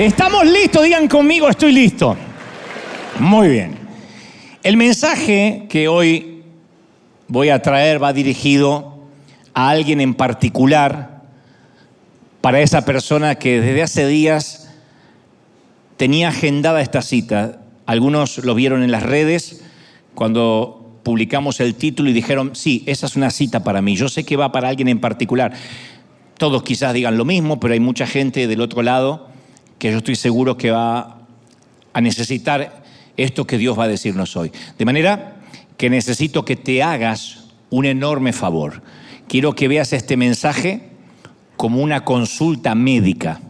Estamos listos, digan conmigo, estoy listo. Muy bien. El mensaje que hoy voy a traer va dirigido a alguien en particular, para esa persona que desde hace días tenía agendada esta cita. Algunos lo vieron en las redes cuando publicamos el título y dijeron, sí, esa es una cita para mí. Yo sé que va para alguien en particular. Todos quizás digan lo mismo, pero hay mucha gente del otro lado que yo estoy seguro que va a necesitar esto que Dios va a decirnos hoy. De manera que necesito que te hagas un enorme favor. Quiero que veas este mensaje como una consulta médica.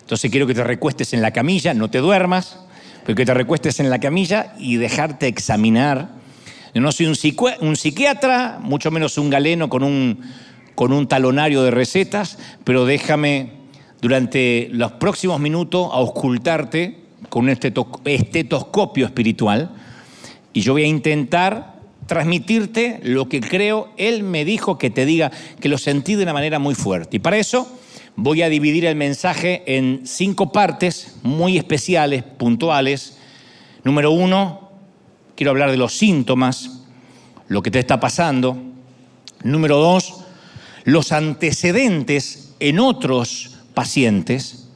Entonces quiero que te recuestes en la camilla, no te duermas, pero que te recuestes en la camilla y dejarte examinar. Yo no soy un, psiquiatra, mucho menos un galeno con un talonario de recetas, pero déjame durante los próximos minutos a auscultarte con un estetoscopio espiritual y yo voy a intentar transmitirte lo que creo Él me dijo que te diga, que lo sentí de una manera muy fuerte. Y para eso voy a dividir el mensaje en cinco partes muy especiales, puntuales. Número uno, quiero hablar de los síntomas, lo que te está pasando. Número dos, los antecedentes en otros pacientes.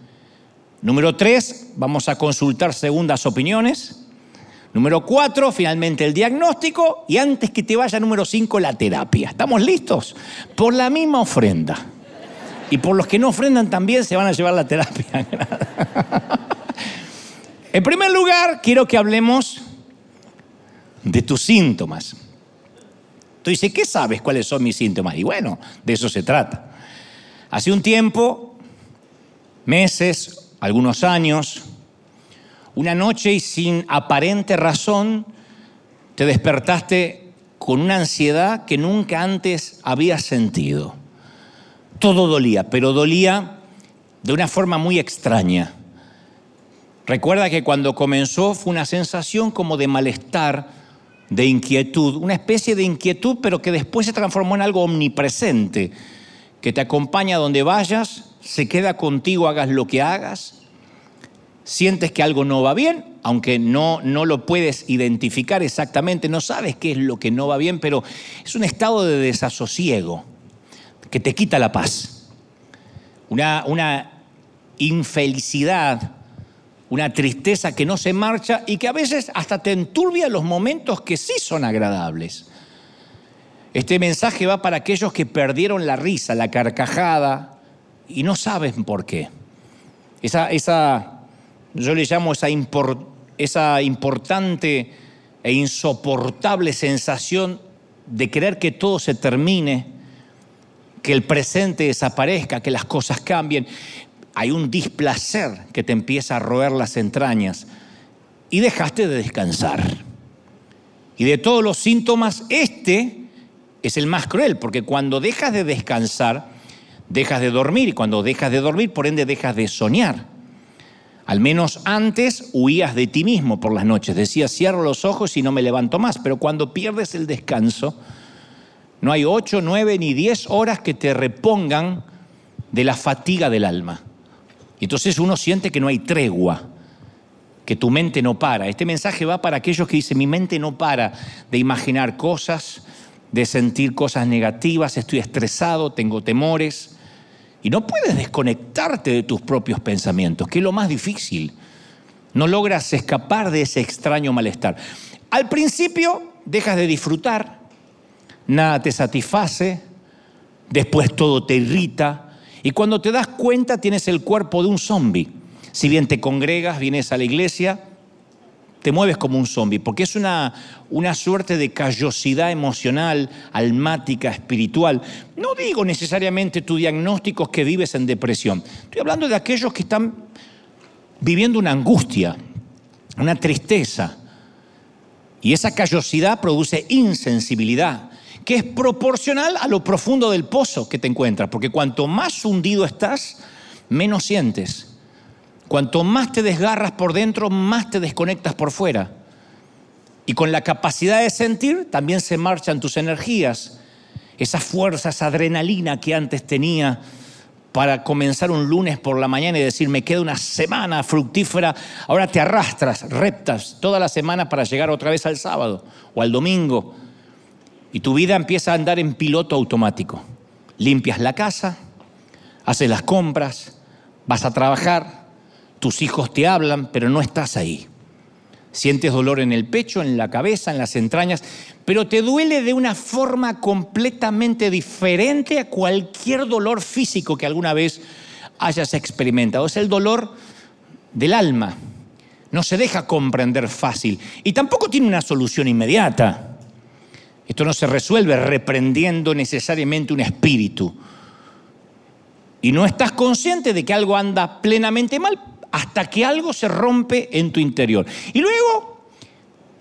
Número tres, vamos a consultar segundas opiniones. Número cuatro, finalmente el diagnóstico. Y antes que te vaya, número cinco, la terapia. ¿Estamos listos? Por la misma ofrenda. Y por los que no ofrendan también se van a llevar la terapia. en primer lugar, quiero que hablemos de tus síntomas. Tú dices, ¿qué sabes cuáles son mis síntomas? Y bueno, de eso se trata. Hace un tiempo meses, algunos años, una noche y sin aparente razón te despertaste con una ansiedad que nunca antes habías sentido. Todo dolía, pero dolía de una forma muy extraña. Recuerda que cuando comenzó fue una sensación como de malestar, de inquietud, una especie de inquietud, pero que después se transformó en algo omnipresente, que te acompaña donde vayas se queda contigo, hagas lo que hagas. Sientes que algo no va bien, aunque no, no lo puedes identificar exactamente, no sabes qué es lo que no va bien, pero es un estado de desasosiego que te quita la paz. Una, una infelicidad, una tristeza que no se marcha y que a veces hasta te enturbia los momentos que sí son agradables. Este mensaje va para aquellos que perdieron la risa, la carcajada, y no saben por qué. Esa, esa yo le llamo esa, esa importante e insoportable sensación de querer que todo se termine, que el presente desaparezca, que las cosas cambien. Hay un displacer que te empieza a roer las entrañas y dejaste de descansar. Y de todos los síntomas, este es el más cruel, porque cuando dejas de descansar, dejas de dormir y cuando dejas de dormir, por ende, dejas de soñar. Al menos antes huías de ti mismo por las noches. Decías, cierro los ojos y no me levanto más. Pero cuando pierdes el descanso, no hay ocho, nueve ni diez horas que te repongan de la fatiga del alma. Y entonces uno siente que no hay tregua, que tu mente no para. Este mensaje va para aquellos que dicen, mi mente no para de imaginar cosas, de sentir cosas negativas, estoy estresado, tengo temores. Y no puedes desconectarte de tus propios pensamientos, que es lo más difícil. No logras escapar de ese extraño malestar. Al principio dejas de disfrutar, nada te satisface, después todo te irrita y cuando te das cuenta tienes el cuerpo de un zombi. Si bien te congregas, vienes a la iglesia, te mueves como un zombi, porque es una, una suerte de callosidad emocional, almática, espiritual. No digo necesariamente tu diagnóstico que vives en depresión. Estoy hablando de aquellos que están viviendo una angustia, una tristeza. Y esa callosidad produce insensibilidad, que es proporcional a lo profundo del pozo que te encuentras, porque cuanto más hundido estás, menos sientes. Cuanto más te desgarras por dentro, más te desconectas por fuera. Y con la capacidad de sentir también se marchan tus energías, esa fuerza, esa adrenalina que antes tenía para comenzar un lunes por la mañana y decir, me queda una semana fructífera, ahora te arrastras, reptas toda la semana para llegar otra vez al sábado o al domingo. Y tu vida empieza a andar en piloto automático. Limpias la casa, haces las compras, vas a trabajar, tus hijos te hablan, pero no estás ahí. Sientes dolor en el pecho, en la cabeza, en las entrañas, pero te duele de una forma completamente diferente a cualquier dolor físico que alguna vez hayas experimentado. Es el dolor del alma. No se deja comprender fácil y tampoco tiene una solución inmediata. Esto no se resuelve reprendiendo necesariamente un espíritu. Y no estás consciente de que algo anda plenamente mal hasta que algo se rompe en tu interior. Y luego,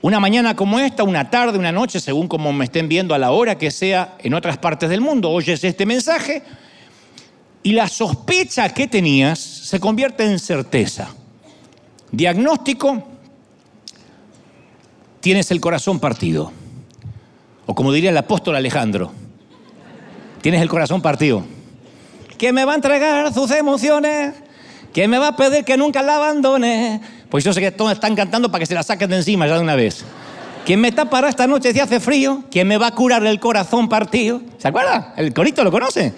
una mañana como esta, una tarde, una noche, según como me estén viendo a la hora que sea en otras partes del mundo, oyes este mensaje y la sospecha que tenías se convierte en certeza. Diagnóstico, tienes el corazón partido. O como diría el apóstol Alejandro, tienes el corazón partido. Que me va a entregar sus emociones ¿Quién me va a pedir que nunca la abandone? Pues yo sé que todos están cantando para que se la saquen de encima ya de una vez. ¿Quién me tapará esta noche si hace frío? ¿Quién me va a curar el corazón partido? ¿Se acuerda? El corito lo conoce.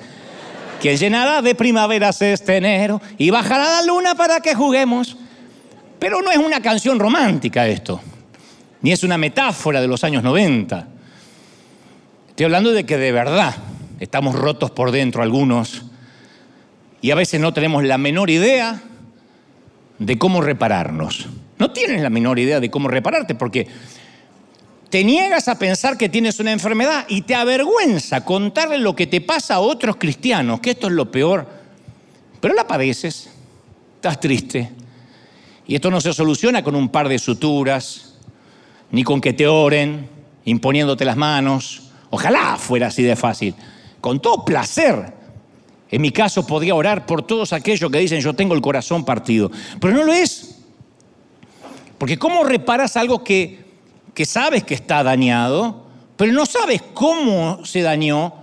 ¿Quién llenará de primaveras este enero y bajará la luna para que juguemos? Pero no es una canción romántica esto, ni es una metáfora de los años 90. Estoy hablando de que de verdad estamos rotos por dentro algunos y a veces no tenemos la menor idea de cómo repararnos. No tienes la menor idea de cómo repararte porque te niegas a pensar que tienes una enfermedad y te avergüenza contarle lo que te pasa a otros cristianos, que esto es lo peor. Pero la padeces, estás triste. Y esto no se soluciona con un par de suturas, ni con que te oren, imponiéndote las manos. Ojalá fuera así de fácil. Con todo placer en mi caso podría orar por todos aquellos que dicen yo tengo el corazón partido, pero no lo es. Porque ¿cómo reparas algo que, que sabes que está dañado, pero no sabes cómo se dañó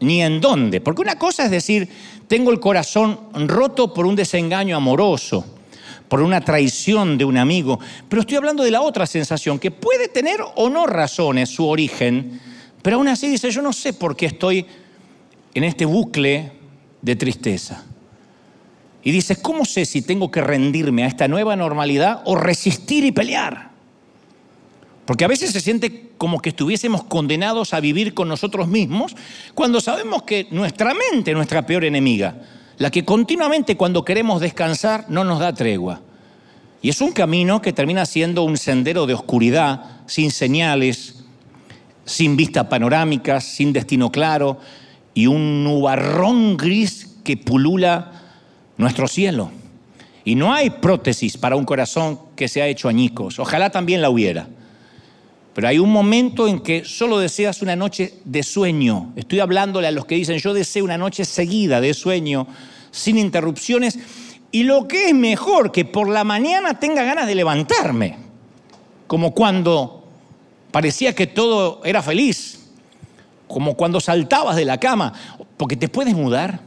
ni en dónde? Porque una cosa es decir, tengo el corazón roto por un desengaño amoroso, por una traición de un amigo, pero estoy hablando de la otra sensación, que puede tener o no razones su origen, pero aún así dice, yo no sé por qué estoy en este bucle de tristeza. Y dices, ¿cómo sé si tengo que rendirme a esta nueva normalidad o resistir y pelear? Porque a veces se siente como que estuviésemos condenados a vivir con nosotros mismos cuando sabemos que nuestra mente es nuestra peor enemiga, la que continuamente cuando queremos descansar no nos da tregua. Y es un camino que termina siendo un sendero de oscuridad, sin señales, sin vista panorámica, sin destino claro, y un nubarrón gris que pulula nuestro cielo. Y no hay prótesis para un corazón que se ha hecho añicos. Ojalá también la hubiera. Pero hay un momento en que solo deseas una noche de sueño. Estoy hablándole a los que dicen, yo deseo una noche seguida de sueño, sin interrupciones. Y lo que es mejor, que por la mañana tenga ganas de levantarme. Como cuando parecía que todo era feliz como cuando saltabas de la cama, porque te puedes mudar,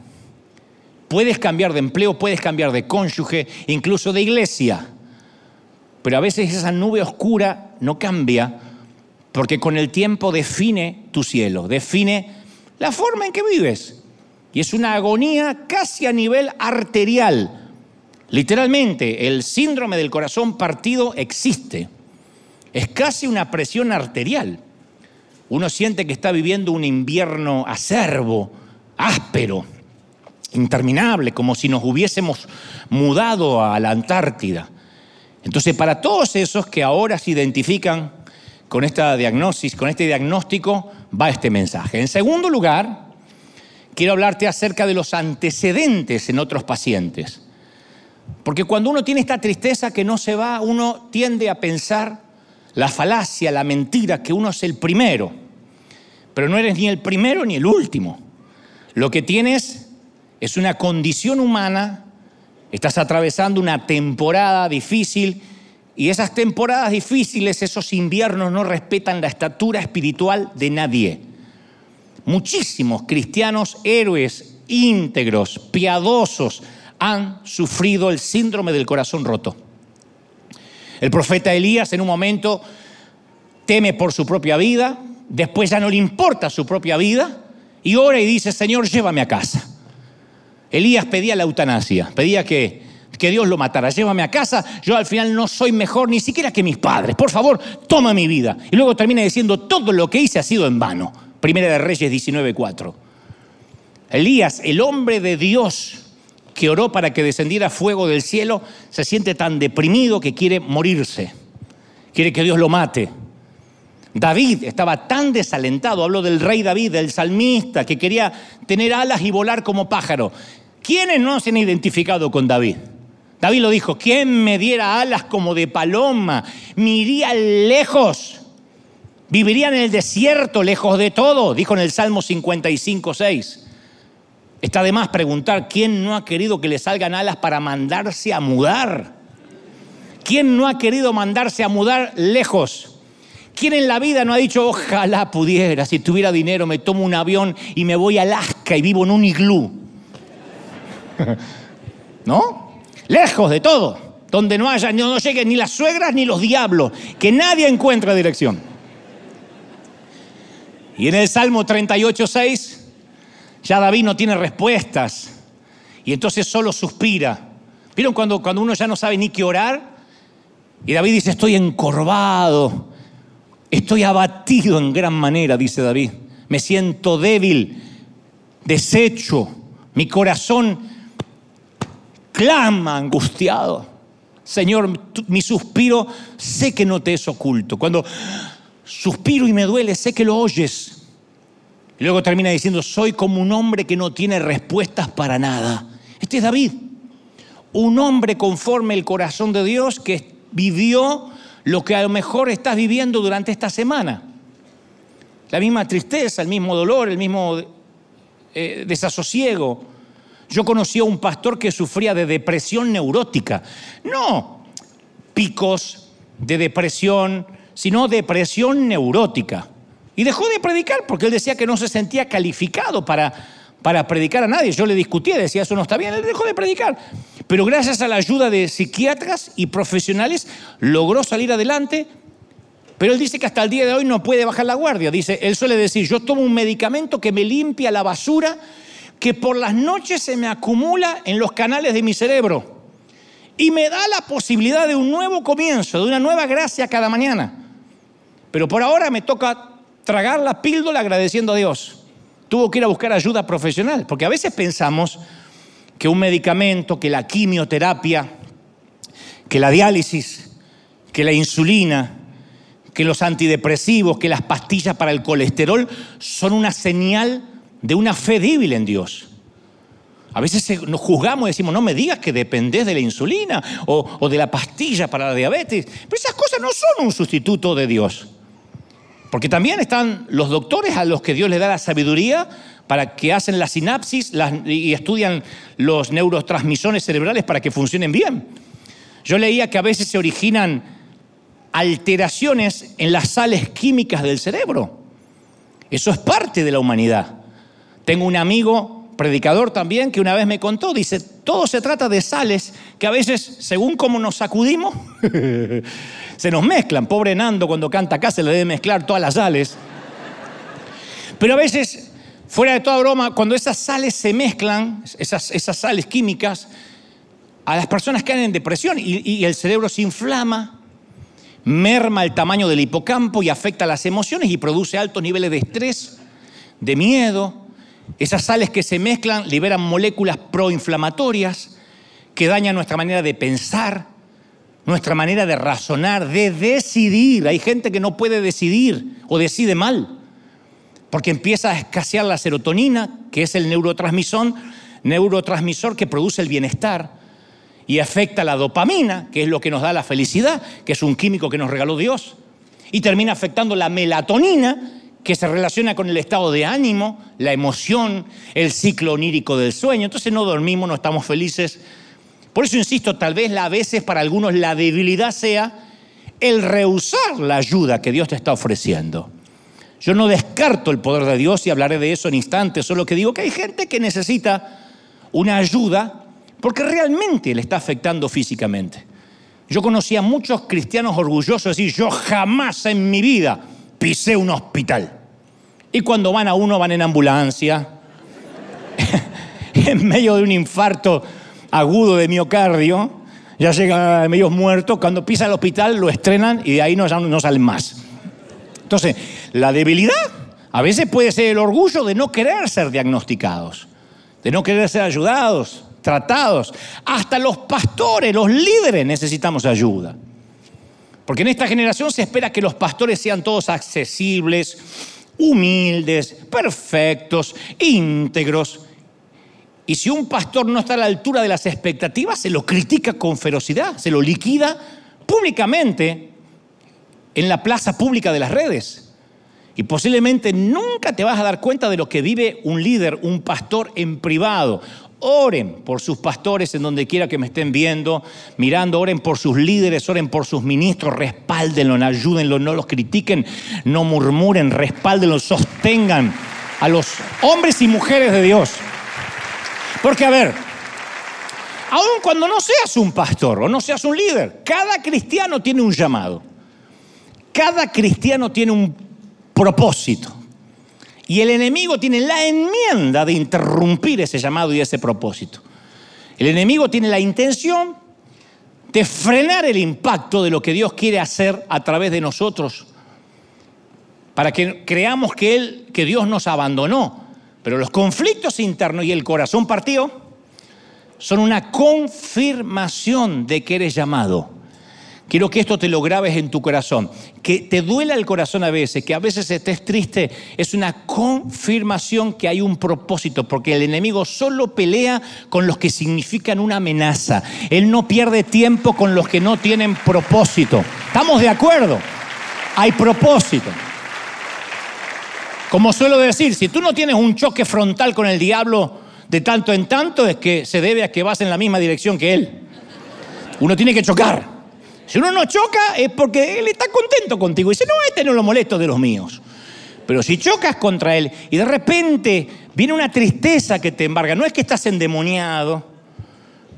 puedes cambiar de empleo, puedes cambiar de cónyuge, incluso de iglesia. Pero a veces esa nube oscura no cambia porque con el tiempo define tu cielo, define la forma en que vives. Y es una agonía casi a nivel arterial. Literalmente, el síndrome del corazón partido existe. Es casi una presión arterial. Uno siente que está viviendo un invierno acerbo, áspero, interminable, como si nos hubiésemos mudado a la Antártida. Entonces, para todos esos que ahora se identifican con esta diagnosis, con este diagnóstico, va este mensaje. En segundo lugar, quiero hablarte acerca de los antecedentes en otros pacientes. Porque cuando uno tiene esta tristeza que no se va, uno tiende a pensar la falacia, la mentira, que uno es el primero. Pero no eres ni el primero ni el último. Lo que tienes es una condición humana, estás atravesando una temporada difícil y esas temporadas difíciles, esos inviernos no respetan la estatura espiritual de nadie. Muchísimos cristianos héroes íntegros, piadosos, han sufrido el síndrome del corazón roto. El profeta Elías en un momento teme por su propia vida, después ya no le importa su propia vida y ora y dice, Señor, llévame a casa. Elías pedía la eutanasia, pedía que, que Dios lo matara, llévame a casa, yo al final no soy mejor ni siquiera que mis padres, por favor, toma mi vida. Y luego termina diciendo, todo lo que hice ha sido en vano. Primera de Reyes 19.4. Elías, el hombre de Dios que oró para que descendiera fuego del cielo, se siente tan deprimido que quiere morirse, quiere que Dios lo mate. David estaba tan desalentado, hablo del rey David, del salmista, que quería tener alas y volar como pájaro. ¿Quiénes no se han identificado con David? David lo dijo, ¿quién me diera alas como de paloma? Me iría lejos, viviría en el desierto, lejos de todo, dijo en el Salmo 55, 6. Está de más preguntar quién no ha querido que le salgan alas para mandarse a mudar. ¿Quién no ha querido mandarse a mudar lejos? ¿Quién en la vida no ha dicho, ojalá pudiera, si tuviera dinero me tomo un avión y me voy a Alaska y vivo en un iglú? ¿No? Lejos de todo, donde no haya, no, no lleguen ni las suegras ni los diablos, que nadie encuentre dirección. Y en el Salmo 38, 6 ya David no tiene respuestas y entonces solo suspira. ¿Vieron cuando, cuando uno ya no sabe ni qué orar? Y David dice, estoy encorvado, estoy abatido en gran manera, dice David. Me siento débil, deshecho, mi corazón clama angustiado. Señor, mi suspiro sé que no te es oculto. Cuando suspiro y me duele, sé que lo oyes. Y luego termina diciendo, soy como un hombre que no tiene respuestas para nada. Este es David, un hombre conforme el corazón de Dios que vivió lo que a lo mejor estás viviendo durante esta semana. La misma tristeza, el mismo dolor, el mismo eh, desasosiego. Yo conocí a un pastor que sufría de depresión neurótica. No picos de depresión, sino depresión neurótica. Y dejó de predicar porque él decía que no se sentía calificado para, para predicar a nadie. Yo le discutía, decía, eso no está bien, él dejó de predicar. Pero gracias a la ayuda de psiquiatras y profesionales logró salir adelante. Pero él dice que hasta el día de hoy no puede bajar la guardia. Dice, él suele decir, yo tomo un medicamento que me limpia la basura que por las noches se me acumula en los canales de mi cerebro y me da la posibilidad de un nuevo comienzo, de una nueva gracia cada mañana. Pero por ahora me toca tragar la píldora agradeciendo a Dios. Tuvo que ir a buscar ayuda profesional, porque a veces pensamos que un medicamento, que la quimioterapia, que la diálisis, que la insulina, que los antidepresivos, que las pastillas para el colesterol son una señal de una fe débil en Dios. A veces nos juzgamos y decimos, no me digas que dependés de la insulina o, o de la pastilla para la diabetes. Pero esas cosas no son un sustituto de Dios. Porque también están los doctores a los que Dios les da la sabiduría para que hacen la sinapsis y estudian los neurotransmisores cerebrales para que funcionen bien. Yo leía que a veces se originan alteraciones en las sales químicas del cerebro. Eso es parte de la humanidad. Tengo un amigo predicador también que una vez me contó, dice, todo se trata de sales que a veces, según cómo nos sacudimos, se nos mezclan. Pobre Nando cuando canta acá se le debe mezclar todas las sales. Pero a veces, fuera de toda broma, cuando esas sales se mezclan, esas, esas sales químicas, a las personas caen en depresión y, y el cerebro se inflama, merma el tamaño del hipocampo y afecta las emociones y produce altos niveles de estrés, de miedo, esas sales que se mezclan liberan moléculas proinflamatorias que dañan nuestra manera de pensar, nuestra manera de razonar, de decidir. Hay gente que no puede decidir o decide mal, porque empieza a escasear la serotonina, que es el neurotransmisor, neurotransmisor que produce el bienestar, y afecta la dopamina, que es lo que nos da la felicidad, que es un químico que nos regaló Dios, y termina afectando la melatonina, que se relaciona con el estado de ánimo, la emoción, el ciclo onírico del sueño. Entonces no dormimos, no estamos felices. Por eso insisto, tal vez a veces para algunos la debilidad sea el rehusar la ayuda que Dios te está ofreciendo. Yo no descarto el poder de Dios y hablaré de eso en instantes, solo que digo que hay gente que necesita una ayuda porque realmente le está afectando físicamente. Yo conocí a muchos cristianos orgullosos decir, yo jamás en mi vida pisé un hospital. Y cuando van a uno van en ambulancia, en medio de un infarto agudo de miocardio, ya llega medio muerto, cuando pisa el hospital lo estrenan y de ahí no, no salen más. Entonces, la debilidad a veces puede ser el orgullo de no querer ser diagnosticados, de no querer ser ayudados, tratados. Hasta los pastores, los líderes necesitamos ayuda. Porque en esta generación se espera que los pastores sean todos accesibles, humildes, perfectos, íntegros. Y si un pastor no está a la altura de las expectativas, se lo critica con ferocidad, se lo liquida públicamente en la plaza pública de las redes. Y posiblemente nunca te vas a dar cuenta de lo que vive un líder, un pastor en privado. Oren por sus pastores en donde quiera que me estén viendo, mirando, oren por sus líderes, oren por sus ministros, respáldenlo, ayúdenlo, no los critiquen, no murmuren, respáldenlo, sostengan a los hombres y mujeres de Dios. Porque a ver, aun cuando no seas un pastor o no seas un líder, cada cristiano tiene un llamado. Cada cristiano tiene un propósito. Y el enemigo tiene la enmienda de interrumpir ese llamado y ese propósito. El enemigo tiene la intención de frenar el impacto de lo que Dios quiere hacer a través de nosotros, para que creamos que, él, que Dios nos abandonó. Pero los conflictos internos y el corazón partido son una confirmación de que eres llamado. Quiero que esto te lo grabes en tu corazón. Que te duela el corazón a veces, que a veces estés triste, es una confirmación que hay un propósito, porque el enemigo solo pelea con los que significan una amenaza. Él no pierde tiempo con los que no tienen propósito. ¿Estamos de acuerdo? Hay propósito. Como suelo decir, si tú no tienes un choque frontal con el diablo de tanto en tanto, es que se debe a que vas en la misma dirección que él. Uno tiene que chocar. Si uno no choca es porque él está contento contigo y dice, no, este no lo molesto de los míos. Pero si chocas contra él y de repente viene una tristeza que te embarga, no es que estás endemoniado,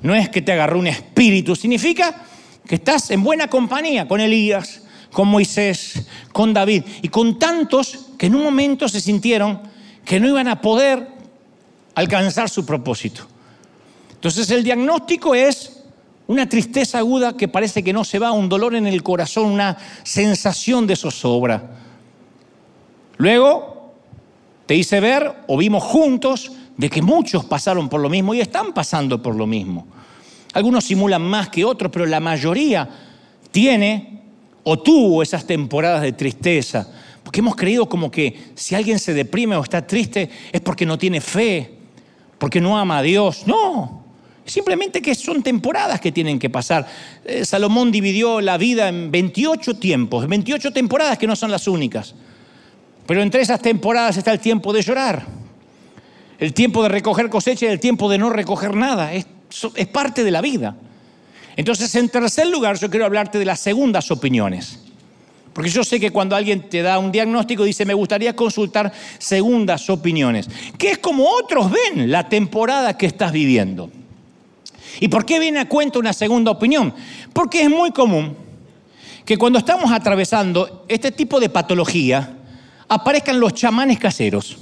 no es que te agarró un espíritu, significa que estás en buena compañía con Elías, con Moisés, con David y con tantos que en un momento se sintieron que no iban a poder alcanzar su propósito. Entonces el diagnóstico es una tristeza aguda que parece que no se va, un dolor en el corazón, una sensación de zozobra. Luego te hice ver o vimos juntos de que muchos pasaron por lo mismo y están pasando por lo mismo. Algunos simulan más que otros, pero la mayoría tiene o tuvo esas temporadas de tristeza. Porque hemos creído como que si alguien se deprime o está triste es porque no tiene fe, porque no ama a Dios. No, Simplemente que son temporadas que tienen que pasar. Eh, Salomón dividió la vida en 28 tiempos, 28 temporadas que no son las únicas. Pero entre esas temporadas está el tiempo de llorar, el tiempo de recoger cosecha y el tiempo de no recoger nada. Es, es parte de la vida. Entonces, en tercer lugar, yo quiero hablarte de las segundas opiniones. Porque yo sé que cuando alguien te da un diagnóstico dice, me gustaría consultar segundas opiniones, que es como otros ven la temporada que estás viviendo. ¿Y por qué viene a cuento una segunda opinión? Porque es muy común que cuando estamos atravesando este tipo de patología, aparezcan los chamanes caseros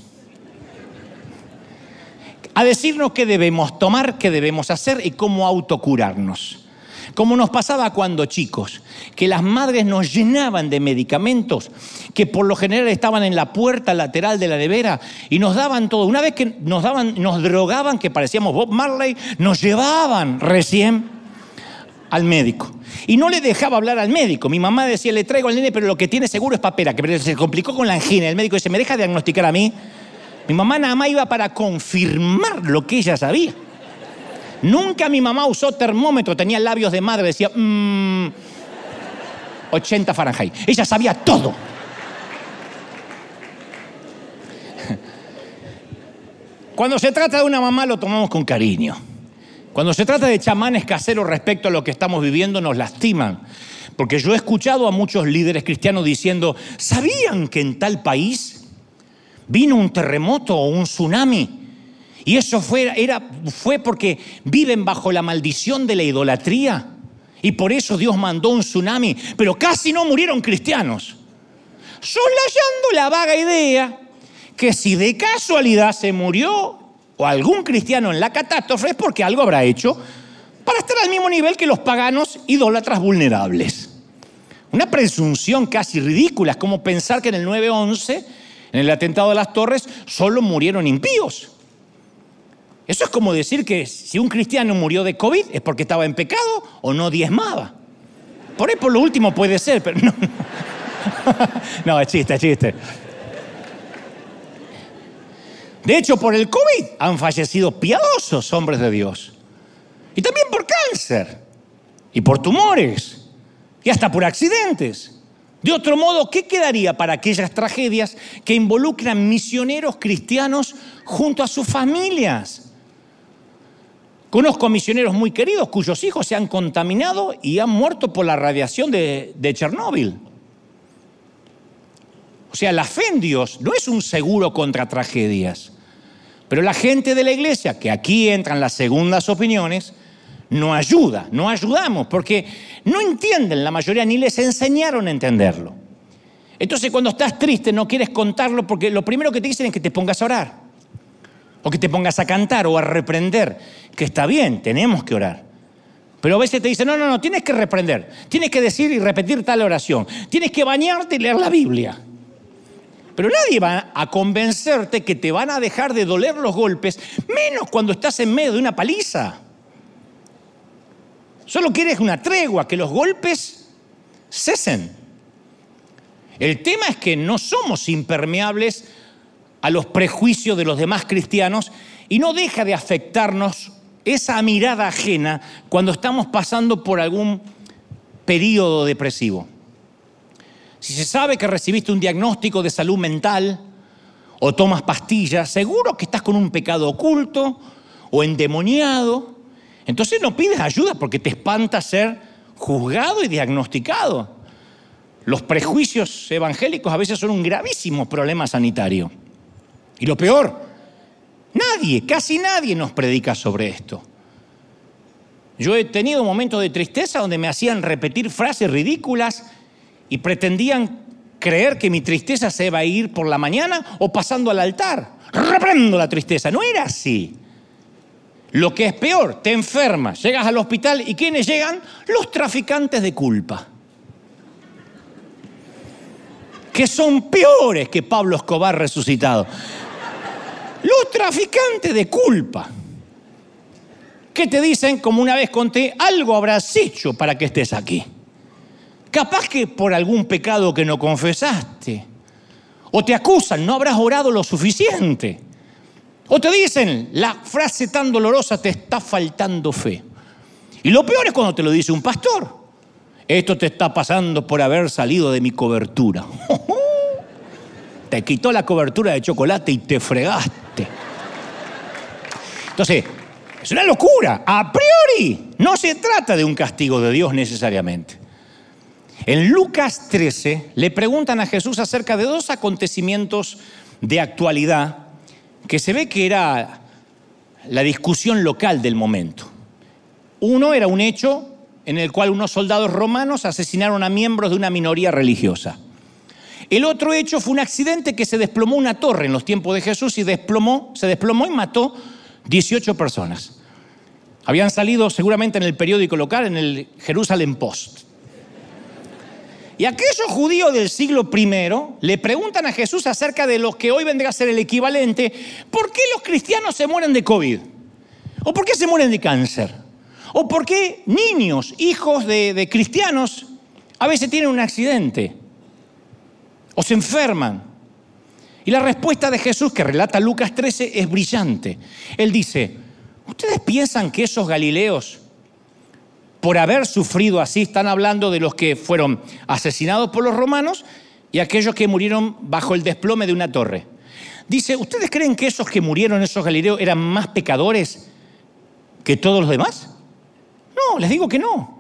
a decirnos qué debemos tomar, qué debemos hacer y cómo autocurarnos. Como nos pasaba cuando chicos, que las madres nos llenaban de medicamentos que por lo general estaban en la puerta lateral de la nevera y nos daban todo. Una vez que nos daban, nos drogaban, que parecíamos Bob Marley, nos llevaban recién al médico. Y no le dejaba hablar al médico. Mi mamá decía, le traigo al nene, pero lo que tiene seguro es papera, que se complicó con la angina. El médico dice, ¿me deja diagnosticar a mí? Mi mamá nada más iba para confirmar lo que ella sabía. Nunca mi mamá usó termómetro, tenía labios de madre, decía, mmm, 80 Fahrenheit. Ella sabía todo. Cuando se trata de una mamá lo tomamos con cariño. Cuando se trata de chamanes caseros respecto a lo que estamos viviendo nos lastiman. Porque yo he escuchado a muchos líderes cristianos diciendo, ¿sabían que en tal país vino un terremoto o un tsunami? Y eso fue, era, fue porque viven bajo la maldición de la idolatría. Y por eso Dios mandó un tsunami. Pero casi no murieron cristianos. Solayando la vaga idea que si de casualidad se murió o algún cristiano en la catástrofe es porque algo habrá hecho para estar al mismo nivel que los paganos idólatras vulnerables. Una presunción casi ridícula, es como pensar que en el 9-11, en el atentado de las torres, solo murieron impíos. Eso es como decir que si un cristiano murió de COVID es porque estaba en pecado o no diezmaba. Por ahí por lo último puede ser, pero no. no, es chiste, es chiste. De hecho, por el COVID han fallecido piadosos hombres de Dios. Y también por cáncer. Y por tumores. Y hasta por accidentes. De otro modo, ¿qué quedaría para aquellas tragedias que involucran misioneros cristianos junto a sus familias? Conozco a misioneros muy queridos cuyos hijos se han contaminado y han muerto por la radiación de, Chernóbil. O sea, la fe en Dios no es un seguro contra tragedias. Pero la gente de la iglesia, que aquí entran las segundas opiniones, no ayuda, no ayudamos, porque no entienden la mayoría, ni les enseñaron a entenderlo. Entonces cuando estás triste no quieres contarlo porque lo primero que te dicen es que te pongas a orar. O que te pongas a cantar o a reprender, que está bien, tenemos que orar. Pero a veces te dicen, no, no, no, tienes que reprender, tienes que decir y repetir tal oración, tienes que bañarte y leer la Biblia. Pero nadie va a convencerte que te van a dejar de doler los golpes, menos cuando estás en medio de una paliza. Solo quieres una tregua, que los golpes cesen. El tema es que no somos impermeables a los prejuicios de los demás cristianos y no deja de afectarnos esa mirada ajena cuando estamos pasando por algún periodo depresivo. Si se sabe que recibiste un diagnóstico de salud mental o tomas pastillas, seguro que estás con un pecado oculto o endemoniado. Entonces no pides ayuda porque te espanta ser juzgado y diagnosticado. Los prejuicios evangélicos a veces son un gravísimo problema sanitario. Y lo peor, nadie, casi nadie nos predica sobre esto. Yo he tenido momentos de tristeza donde me hacían repetir frases ridículas y pretendían creer que mi tristeza se iba a ir por la mañana o pasando al altar. Reprendo la tristeza. No era así. Lo que es peor, te enfermas, llegas al hospital y ¿quiénes llegan? Los traficantes de culpa. Que son peores que Pablo Escobar resucitado. Los traficantes de culpa. Que te dicen, como una vez conté, algo habrás hecho para que estés aquí. Capaz que por algún pecado que no confesaste. O te acusan, no habrás orado lo suficiente. O te dicen, la frase tan dolorosa, te está faltando fe. Y lo peor es cuando te lo dice un pastor. Esto te está pasando por haber salido de mi cobertura. te quitó la cobertura de chocolate y te fregaste. Entonces, es una locura. A priori, no se trata de un castigo de Dios necesariamente. En Lucas 13 le preguntan a Jesús acerca de dos acontecimientos de actualidad que se ve que era la discusión local del momento. Uno era un hecho en el cual unos soldados romanos asesinaron a miembros de una minoría religiosa. El otro hecho fue un accidente que se desplomó una torre en los tiempos de Jesús y desplomó, se desplomó y mató 18 personas. Habían salido seguramente en el periódico local, en el Jerusalem Post. Y aquellos judíos del siglo I le preguntan a Jesús acerca de lo que hoy vendría a ser el equivalente, ¿por qué los cristianos se mueren de COVID? ¿O por qué se mueren de cáncer? ¿O por qué niños, hijos de, de cristianos, a veces tienen un accidente? O se enferman. Y la respuesta de Jesús que relata Lucas 13 es brillante. Él dice, ¿ustedes piensan que esos galileos, por haber sufrido así, están hablando de los que fueron asesinados por los romanos y aquellos que murieron bajo el desplome de una torre? Dice, ¿ustedes creen que esos que murieron, esos galileos, eran más pecadores que todos los demás? No, les digo que no.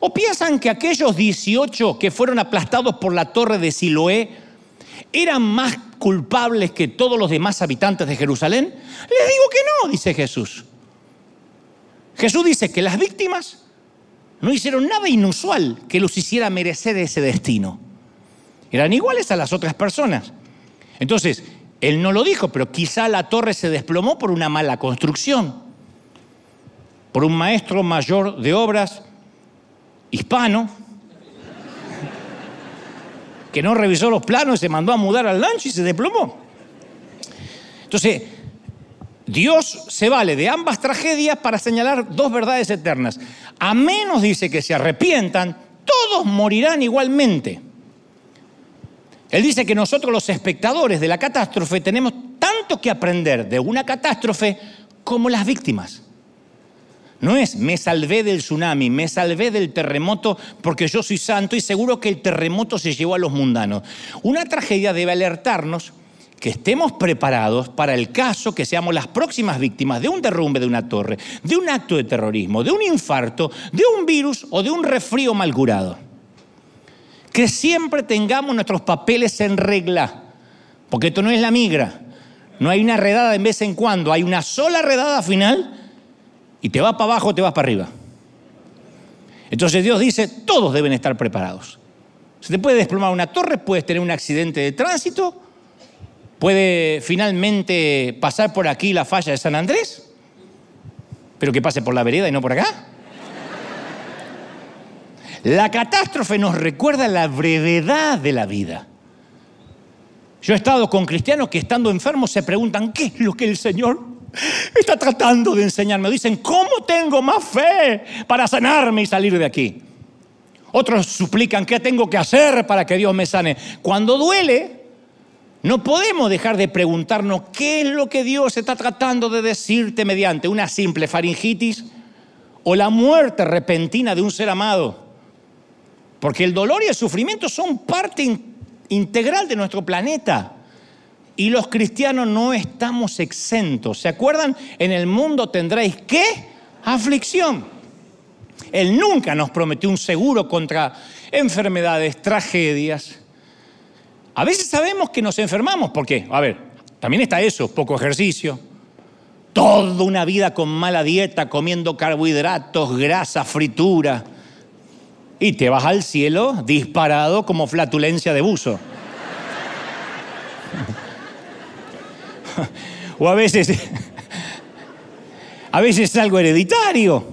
¿O piensan que aquellos 18 que fueron aplastados por la torre de Siloé eran más culpables que todos los demás habitantes de Jerusalén? Les digo que no, dice Jesús. Jesús dice que las víctimas no hicieron nada inusual que los hiciera merecer ese destino. Eran iguales a las otras personas. Entonces, él no lo dijo, pero quizá la torre se desplomó por una mala construcción, por un maestro mayor de obras hispano que no revisó los planos se mandó a mudar al lancho y se desplomó. Entonces, Dios se vale de ambas tragedias para señalar dos verdades eternas. A menos dice que se arrepientan, todos morirán igualmente. Él dice que nosotros los espectadores de la catástrofe tenemos tanto que aprender de una catástrofe como las víctimas. No es me salvé del tsunami, me salvé del terremoto porque yo soy santo y seguro que el terremoto se llevó a los mundanos. Una tragedia debe alertarnos que estemos preparados para el caso que seamos las próximas víctimas de un derrumbe de una torre, de un acto de terrorismo, de un infarto, de un virus o de un resfrío mal curado. Que siempre tengamos nuestros papeles en regla, porque esto no es la migra. No hay una redada de vez en cuando, hay una sola redada final y te vas para abajo o te vas para arriba. Entonces Dios dice, todos deben estar preparados. Se te puede desplomar una torre, puedes tener un accidente de tránsito, puede finalmente pasar por aquí la falla de San Andrés, pero que pase por la vereda y no por acá. La catástrofe nos recuerda la brevedad de la vida. Yo he estado con cristianos que estando enfermos se preguntan, ¿qué es lo que el Señor está tratando de enseñarme. Dicen, ¿cómo tengo más fe para sanarme y salir de aquí? Otros suplican, ¿qué tengo que hacer para que Dios me sane? Cuando duele, no podemos dejar de preguntarnos qué es lo que Dios está tratando de decirte mediante una simple faringitis o la muerte repentina de un ser amado. Porque el dolor y el sufrimiento son parte integral de nuestro planeta. Y los cristianos no estamos exentos. ¿Se acuerdan? En el mundo tendréis qué? Aflicción. Él nunca nos prometió un seguro contra enfermedades, tragedias. A veces sabemos que nos enfermamos. ¿Por qué? A ver, también está eso, poco ejercicio. Toda una vida con mala dieta, comiendo carbohidratos, grasa, fritura. Y te vas al cielo disparado como flatulencia de buzo. o a veces, a veces es algo hereditario,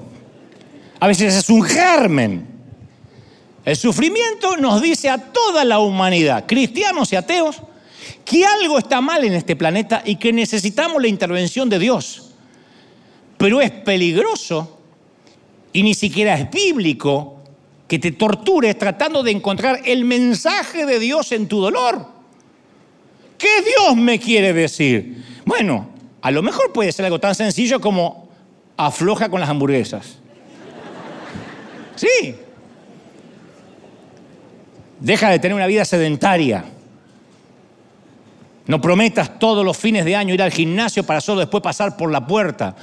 a veces es un germen. El sufrimiento nos dice a toda la humanidad, cristianos y ateos, que algo está mal en este planeta y que necesitamos la intervención de Dios. Pero es peligroso y ni siquiera es bíblico que te tortures tratando de encontrar el mensaje de Dios en tu dolor. ¿Qué Dios me quiere decir? Bueno, a lo mejor puede ser algo tan sencillo como afloja con las hamburguesas. Sí. Deja de tener una vida sedentaria. No prometas todos los fines de año ir al gimnasio para solo después pasar por la puerta.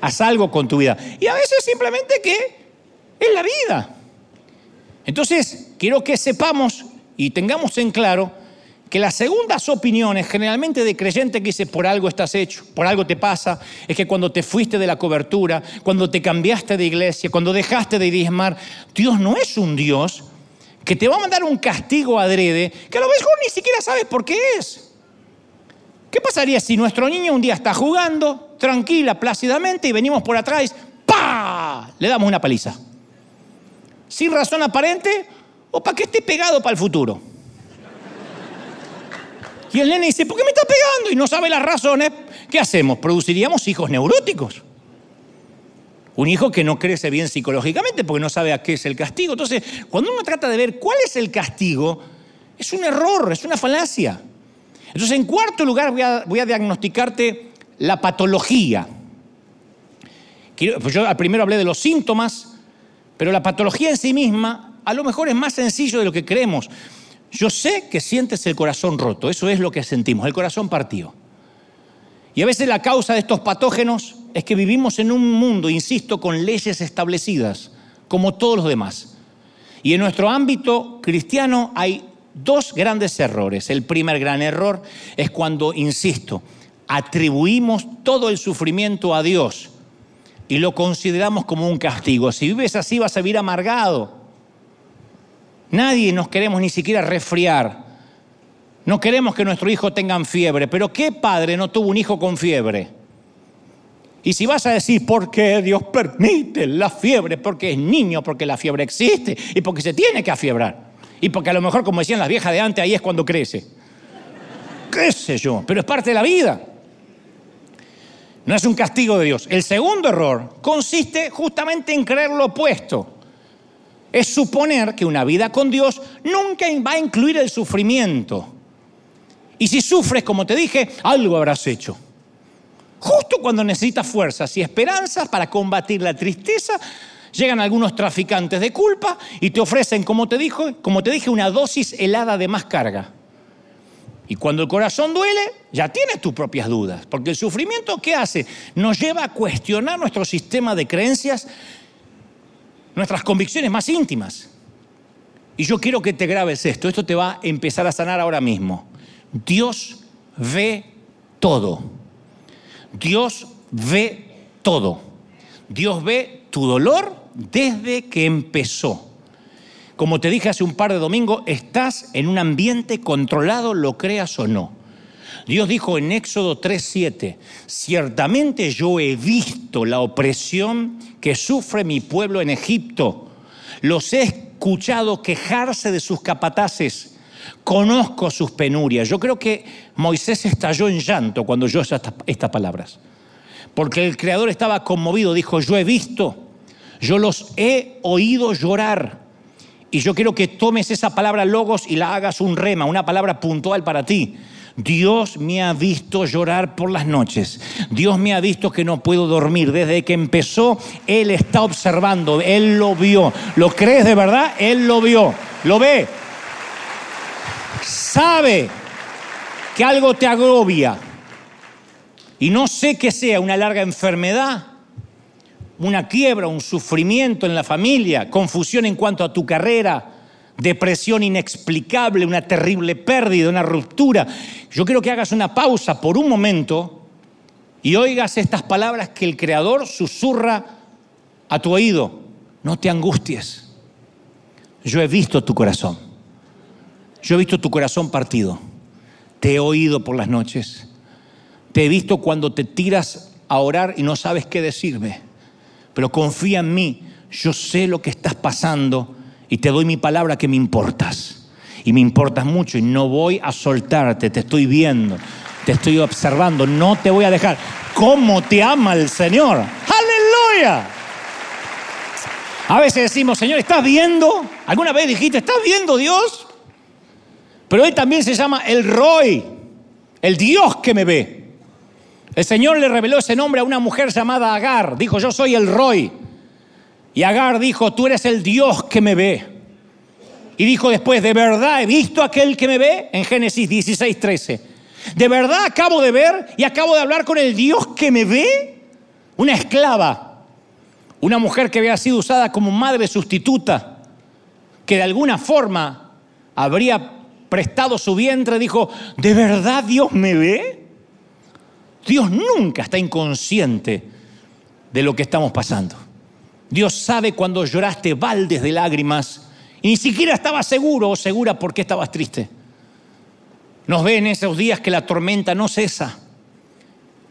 Haz algo con tu vida. Y a veces simplemente que es la vida. Entonces, quiero que sepamos y tengamos en claro que las segundas opiniones, generalmente de creyente que dice, por algo estás hecho, por algo te pasa, es que cuando te fuiste de la cobertura, cuando te cambiaste de iglesia, cuando dejaste de diezmar, Dios no es un Dios que te va a mandar un castigo adrede, que a lo mejor ni siquiera sabes por qué es. ¿Qué pasaría si nuestro niño un día está jugando, tranquila, plácidamente, y venimos por atrás, ¡pa! Le damos una paliza. Sin razón aparente o para que esté pegado para el futuro. Y el nene dice, ¿por qué me está pegando? Y no sabe las razones. ¿Qué hacemos? Produciríamos hijos neuróticos. Un hijo que no crece bien psicológicamente porque no sabe a qué es el castigo. Entonces, cuando uno trata de ver cuál es el castigo, es un error, es una falacia. Entonces, en cuarto lugar, voy a, diagnosticarte la patología. Pues yo primero hablé de los síntomas, pero la patología en sí misma a lo mejor es más sencillo de lo que creemos. Yo sé que sientes el corazón roto, eso es lo que sentimos, el corazón partido. Y a veces la causa de estos patógenos es que vivimos en un mundo, insisto, con leyes establecidas, como todos los demás. Y en nuestro ámbito cristiano hay dos grandes errores. El primer gran error es cuando, insisto, atribuimos todo el sufrimiento a Dios y lo consideramos como un castigo. Si vives así vas a vivir amargado. Nadie nos queremos ni siquiera resfriar. No queremos que nuestro hijo tenga fiebre, pero ¿qué padre no tuvo un hijo con fiebre? Y si vas a decir por qué Dios permite la fiebre, porque es niño, porque la fiebre existe y porque se tiene que afiebrar. Y porque a lo mejor, como decían las viejas de antes, ahí es cuando crece. ¿Qué sé yo? Pero es parte de la vida. No es un castigo de Dios. El segundo error consiste justamente en creer lo opuesto. Es suponer que una vida con Dios nunca va a incluir el sufrimiento. Y si sufres, como te dije, algo habrás hecho. Justo cuando necesitas fuerzas y esperanzas para combatir la tristeza, llegan algunos traficantes de culpa y te ofrecen, como te, dije, una dosis helada de más carga. Y cuando el corazón duele, ya tienes tus propias dudas, porque el sufrimiento ¿qué hace? Nos lleva a cuestionar nuestro sistema de creencias, nuestras convicciones más íntimas. Y yo quiero que te grabes esto, esto te va a empezar a sanar ahora mismo. Dios ve todo. Dios ve todo. Dios ve tu dolor desde que empezó. Como te dije hace un par de domingos, estás en un ambiente controlado, lo creas o no. Dios dijo en Éxodo 3:7, ciertamente yo he visto la opresión que sufre mi pueblo en Egipto. Los he escuchado quejarse de sus capataces. Conozco sus penurias. Yo creo que Moisés estalló en llanto cuando oyó estas palabras. Porque el Creador estaba conmovido. Dijo, yo he visto, yo los he oído llorar. Y yo quiero que tomes esa palabra logos y la hagas un rema, una palabra puntual para ti. Dios me ha visto llorar por las noches. Dios me ha visto que no puedo dormir. Desde que empezó, Él está observando. Él lo vio. ¿Lo crees de verdad? Él lo vio. Lo ve. Sabe que algo te agobia. Y no sé qué sea una larga enfermedad una quiebra, un sufrimiento en la familia, confusión en cuanto a tu carrera, depresión inexplicable, una terrible pérdida, una ruptura. Yo quiero que hagas una pausa por un momento y oigas estas palabras que el Creador susurra a tu oído. No te angusties. Yo he visto tu corazón. Yo he visto tu corazón partido. Te he oído por las noches. Te he visto cuando te tiras a orar y no sabes qué decirme pero confía en mí, yo sé lo que estás pasando y te doy mi palabra que me importas. Y me importas mucho y no voy a soltarte, te estoy viendo, te estoy observando, no te voy a dejar. ¿Cómo te ama el Señor? Aleluya. A veces decimos, Señor, ¿estás viendo? ¿Alguna vez dijiste, ¿estás viendo Dios? Pero Él también se llama el Roy, el Dios que me ve. El Señor le reveló ese nombre a una mujer llamada Agar. Dijo, yo soy el Roy. Y Agar dijo, tú eres el Dios que me ve. Y dijo después, de verdad he visto aquel que me ve en Génesis 16, 13. De verdad acabo de ver y acabo de hablar con el Dios que me ve. Una esclava, una mujer que había sido usada como madre sustituta, que de alguna forma habría prestado su vientre, dijo, ¿de verdad Dios me ve? Dios nunca está inconsciente de lo que estamos pasando. Dios sabe cuando lloraste baldes de lágrimas y ni siquiera estabas seguro o segura por qué estabas triste. Nos ve en esos días que la tormenta no cesa.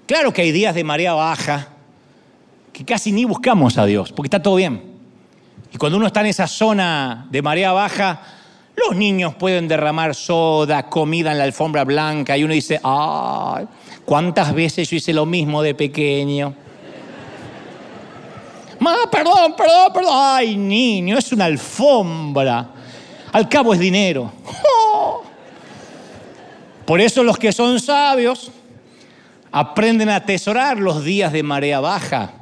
Claro que hay días de marea baja que casi ni buscamos a Dios, porque está todo bien. Y cuando uno está en esa zona de marea baja, los niños pueden derramar soda, comida en la alfombra blanca y uno dice, ay, ¿Cuántas veces yo hice lo mismo de pequeño? Ma, perdón, perdón, perdón. Ay, niño, es una alfombra. Al cabo es dinero. Por eso los que son sabios aprenden a atesorar los días de marea baja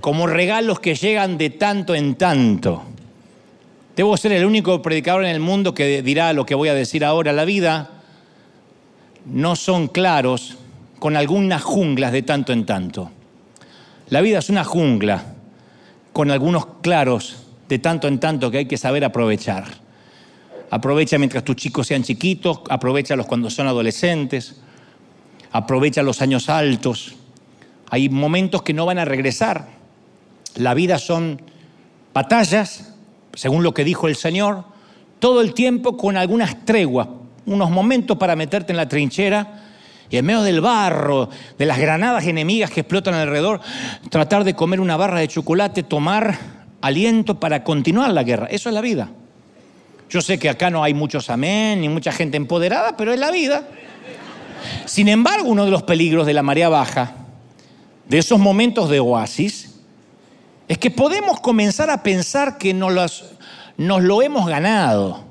como regalos que llegan de tanto en tanto. Debo ser el único predicador en el mundo que dirá lo que voy a decir ahora. La vida no son claros con algunas junglas de tanto en tanto. La vida es una jungla con algunos claros de tanto en tanto que hay que saber aprovechar. Aprovecha mientras tus chicos sean chiquitos, aprovechalos cuando son adolescentes, aprovecha los años altos. Hay momentos que no van a regresar. La vida son batallas, según lo que dijo el Señor, todo el tiempo con algunas treguas, unos momentos para meterte en la trinchera y en medio del barro, de las granadas enemigas que explotan alrededor, tratar de comer una barra de chocolate, tomar aliento para continuar la guerra. Eso es la vida. Yo sé que acá no hay muchos amén ni mucha gente empoderada, pero es la vida. Sin embargo, uno de los peligros de la marea baja, de esos momentos de oasis, es que podemos comenzar a pensar que nos, nos lo hemos ganado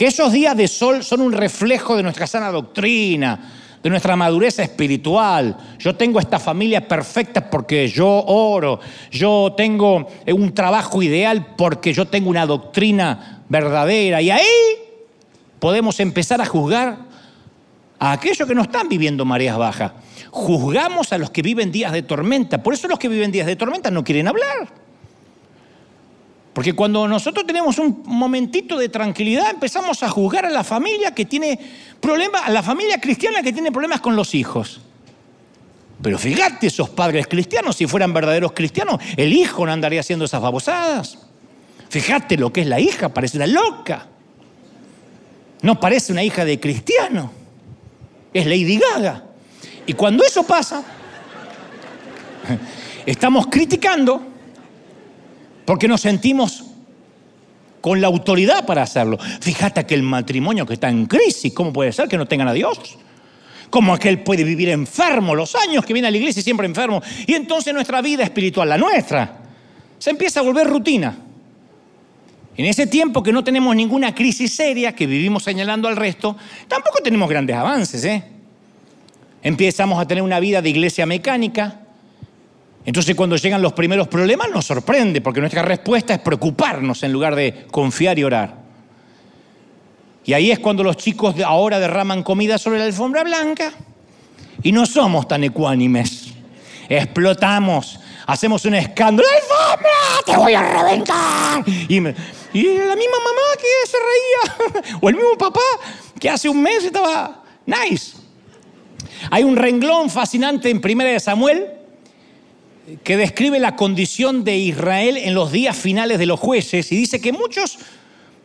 que esos días de sol son un reflejo de nuestra sana doctrina, de nuestra madurez espiritual. Yo tengo esta familia perfecta porque yo oro. Yo tengo un trabajo ideal porque yo tengo una doctrina verdadera. Y ahí podemos empezar a juzgar a aquellos que no están viviendo mareas bajas. Juzgamos a los que viven días de tormenta. Por eso los que viven días de tormenta no quieren hablar. Porque cuando nosotros tenemos un momentito de tranquilidad, empezamos a juzgar a la familia que tiene problemas, a la familia cristiana que tiene problemas con los hijos. Pero fíjate, esos padres cristianos, si fueran verdaderos cristianos, el hijo no andaría haciendo esas babosadas. Fíjate lo que es la hija, parece una loca. No parece una hija de cristiano. Es Lady Gaga. Y cuando eso pasa, estamos criticando porque nos sentimos con la autoridad para hacerlo. Fíjate que el matrimonio que está en crisis, ¿cómo puede ser que no tengan a Dios? ¿Cómo aquel puede vivir enfermo los años que viene a la iglesia y siempre enfermo? Y entonces nuestra vida espiritual, la nuestra, se empieza a volver rutina. En ese tiempo que no tenemos ninguna crisis seria, que vivimos señalando al resto, tampoco tenemos grandes avances. ¿eh? Empezamos a tener una vida de iglesia mecánica, entonces cuando llegan los primeros problemas nos sorprende, porque nuestra respuesta es preocuparnos en lugar de confiar y orar. Y ahí es cuando los chicos ahora derraman comida sobre la alfombra blanca y no somos tan ecuánimes. Explotamos, hacemos un escándalo. ¡Alfombra! ¡Te voy a reventar! Y, y la misma mamá que se reía, o el mismo papá que hace un mes estaba nice. Hay un renglón fascinante en Primera de Samuel que describe la condición de Israel en los días finales de los jueces y dice que muchos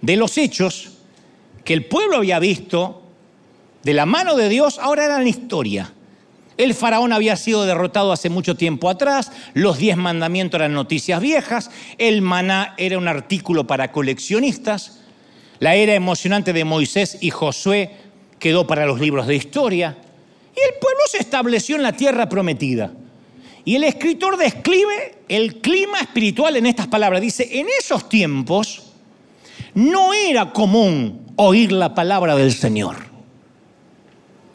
de los hechos que el pueblo había visto de la mano de Dios ahora eran historia. El faraón había sido derrotado hace mucho tiempo atrás, los diez mandamientos eran noticias viejas, el maná era un artículo para coleccionistas, la era emocionante de Moisés y Josué quedó para los libros de historia, y el pueblo se estableció en la tierra prometida. Y el escritor describe el clima espiritual en estas palabras. Dice, en esos tiempos no era común oír la palabra del Señor.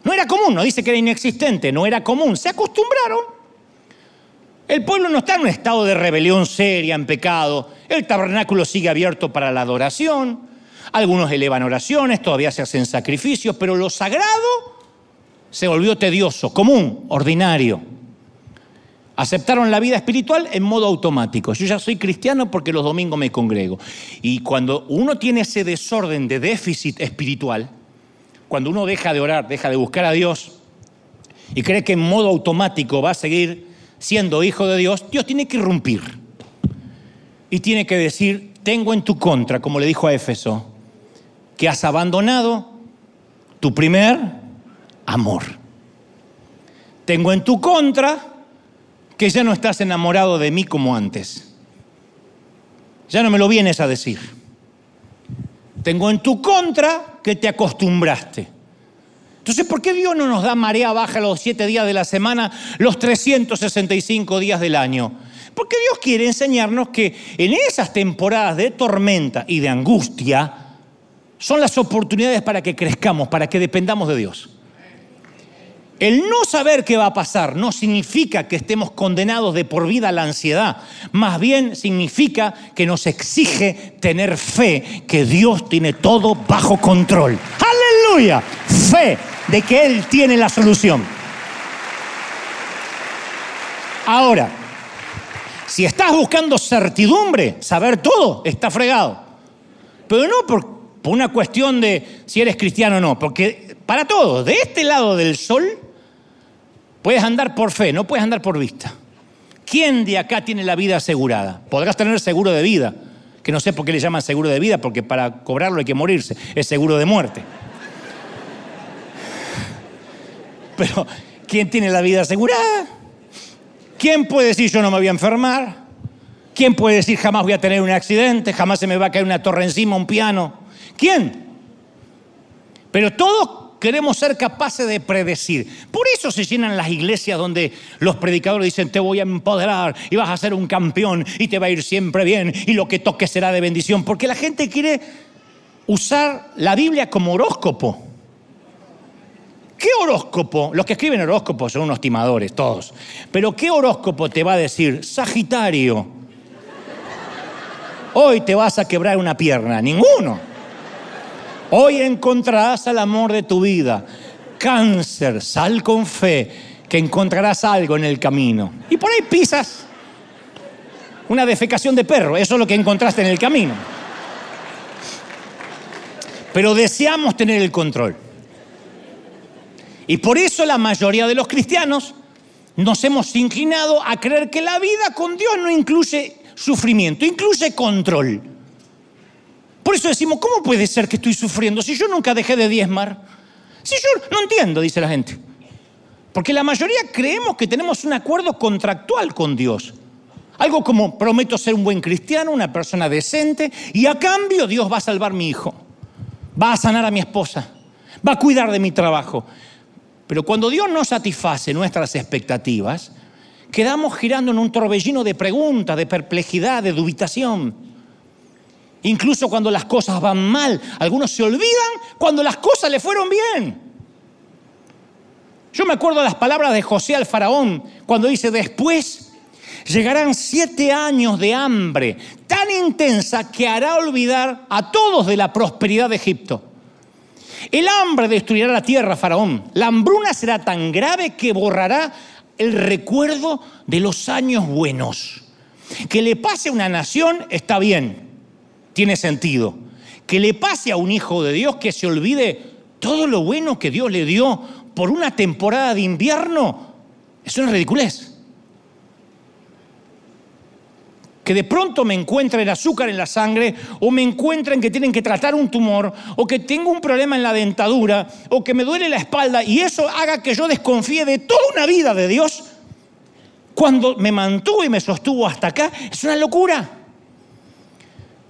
No era común, no dice que era inexistente, no era común. Se acostumbraron. El pueblo no está en un estado de rebelión seria, en pecado. El tabernáculo sigue abierto para la adoración. Algunos elevan oraciones, todavía se hacen sacrificios, pero lo sagrado se volvió tedioso, común, ordinario. Aceptaron la vida espiritual en modo automático. Yo ya soy cristiano porque los domingos me congrego. Y cuando uno tiene ese desorden de déficit espiritual, cuando uno deja de orar, deja de buscar a Dios y cree que en modo automático va a seguir siendo hijo de Dios, Dios tiene que irrumpir. Y tiene que decir, tengo en tu contra, como le dijo a Éfeso, que has abandonado tu primer amor. Tengo en tu contra que ya no estás enamorado de mí como antes. Ya no me lo vienes a decir. Tengo en tu contra que te acostumbraste. Entonces, ¿por qué Dios no nos da marea baja los siete días de la semana, los 365 días del año? Porque Dios quiere enseñarnos que en esas temporadas de tormenta y de angustia son las oportunidades para que crezcamos, para que dependamos de Dios. El no saber qué va a pasar no significa que estemos condenados de por vida a la ansiedad, más bien significa que nos exige tener fe que Dios tiene todo bajo control. Aleluya, fe de que Él tiene la solución. Ahora, Si estás buscando certidumbre, saber todo, está fregado. Pero no por, una cuestión de si eres cristiano o no, porque para todos, de este lado del sol, puedes andar por fe, no puedes andar por vista. ¿Quién de acá tiene la vida asegurada? Podrás tener seguro de vida, que no sé por qué le llaman seguro de vida, porque para cobrarlo hay que morirse, es seguro de muerte. Pero, ¿quién tiene la vida asegurada? ¿Quién puede decir yo no me voy a enfermar? ¿Quién puede decir jamás voy a tener un accidente, jamás se me va a caer una torre encima, un piano? ¿Quién? Pero todos queremos ser capaces de predecir. Por eso se llenan las iglesias donde los predicadores dicen, te voy a empoderar y vas a ser un campeón y te va a ir siempre bien y lo que toques será de bendición. Porque la gente quiere usar la Biblia como horóscopo. ¿Qué horóscopo? Los que escriben horóscopos son unos timadores, todos. Pero ¿qué horóscopo te va a decir? Sagitario. Hoy te vas a quebrar una pierna. Ninguno. Hoy encontrarás al amor de tu vida. Cáncer, sal con fe, que encontrarás algo en el camino. Y por ahí pisas una defecación de perro. Eso es lo que encontraste en el camino. Pero deseamos tener el control. Y por eso la mayoría de los cristianos nos hemos inclinado a creer que la vida con Dios no incluye sufrimiento, incluye control. Por eso decimos, ¿cómo puede ser que estoy sufriendo si yo nunca dejé de diezmar? Si yo no entiendo, dice la gente. Porque la mayoría creemos que tenemos un acuerdo contractual con Dios. Algo como prometo ser un buen cristiano, una persona decente, y a cambio Dios va a salvar mi hijo, va a sanar a mi esposa, va a cuidar de mi trabajo. Pero cuando Dios no satisface nuestras expectativas, quedamos girando en un torbellino de preguntas, de perplejidad, de dubitación. Incluso cuando las cosas van mal, algunos se olvidan cuando las cosas le fueron bien. Yo me acuerdo de las palabras de José al faraón cuando dice, después llegarán siete años de hambre tan intensa que hará olvidar a todos de la prosperidad de Egipto. El hambre destruirá la tierra, Faraón. La hambruna será tan grave que borrará el recuerdo de los años buenos. Que le pase a una nación está bien, tiene sentido. Que le pase a un hijo de Dios que se olvide todo lo bueno que Dios le dio por una temporada de invierno, es una ridiculez. que de pronto me encuentren azúcar en la sangre o me encuentren que tienen que tratar un tumor o que tengo un problema en la dentadura o que me duele la espalda y eso haga que yo desconfíe de toda una vida de Dios cuando me mantuvo y me sostuvo hasta acá, es una locura.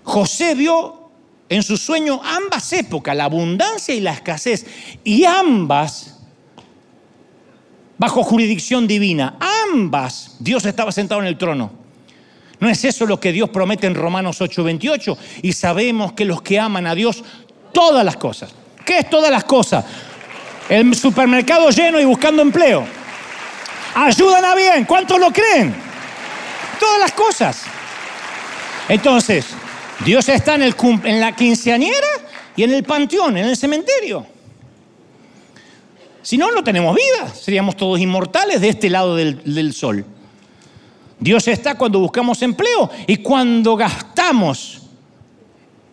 José vio en su sueño ambas épocas, la abundancia y la escasez, y ambas bajo jurisdicción divina, ambas Dios estaba sentado en el trono. ¿No es eso lo que Dios promete en Romanos 8:28? Y sabemos que los que aman a Dios, todas las cosas. ¿Qué es todas las cosas? El supermercado lleno y buscando empleo. Ayudan a bien. ¿Cuántos lo creen? Todas las cosas. Entonces, Dios está en, el, en la quinceañera y en el panteón, en el cementerio. Si no, no tenemos vida. Seríamos todos inmortales de este lado del, sol. Dios está cuando buscamos empleo y cuando gastamos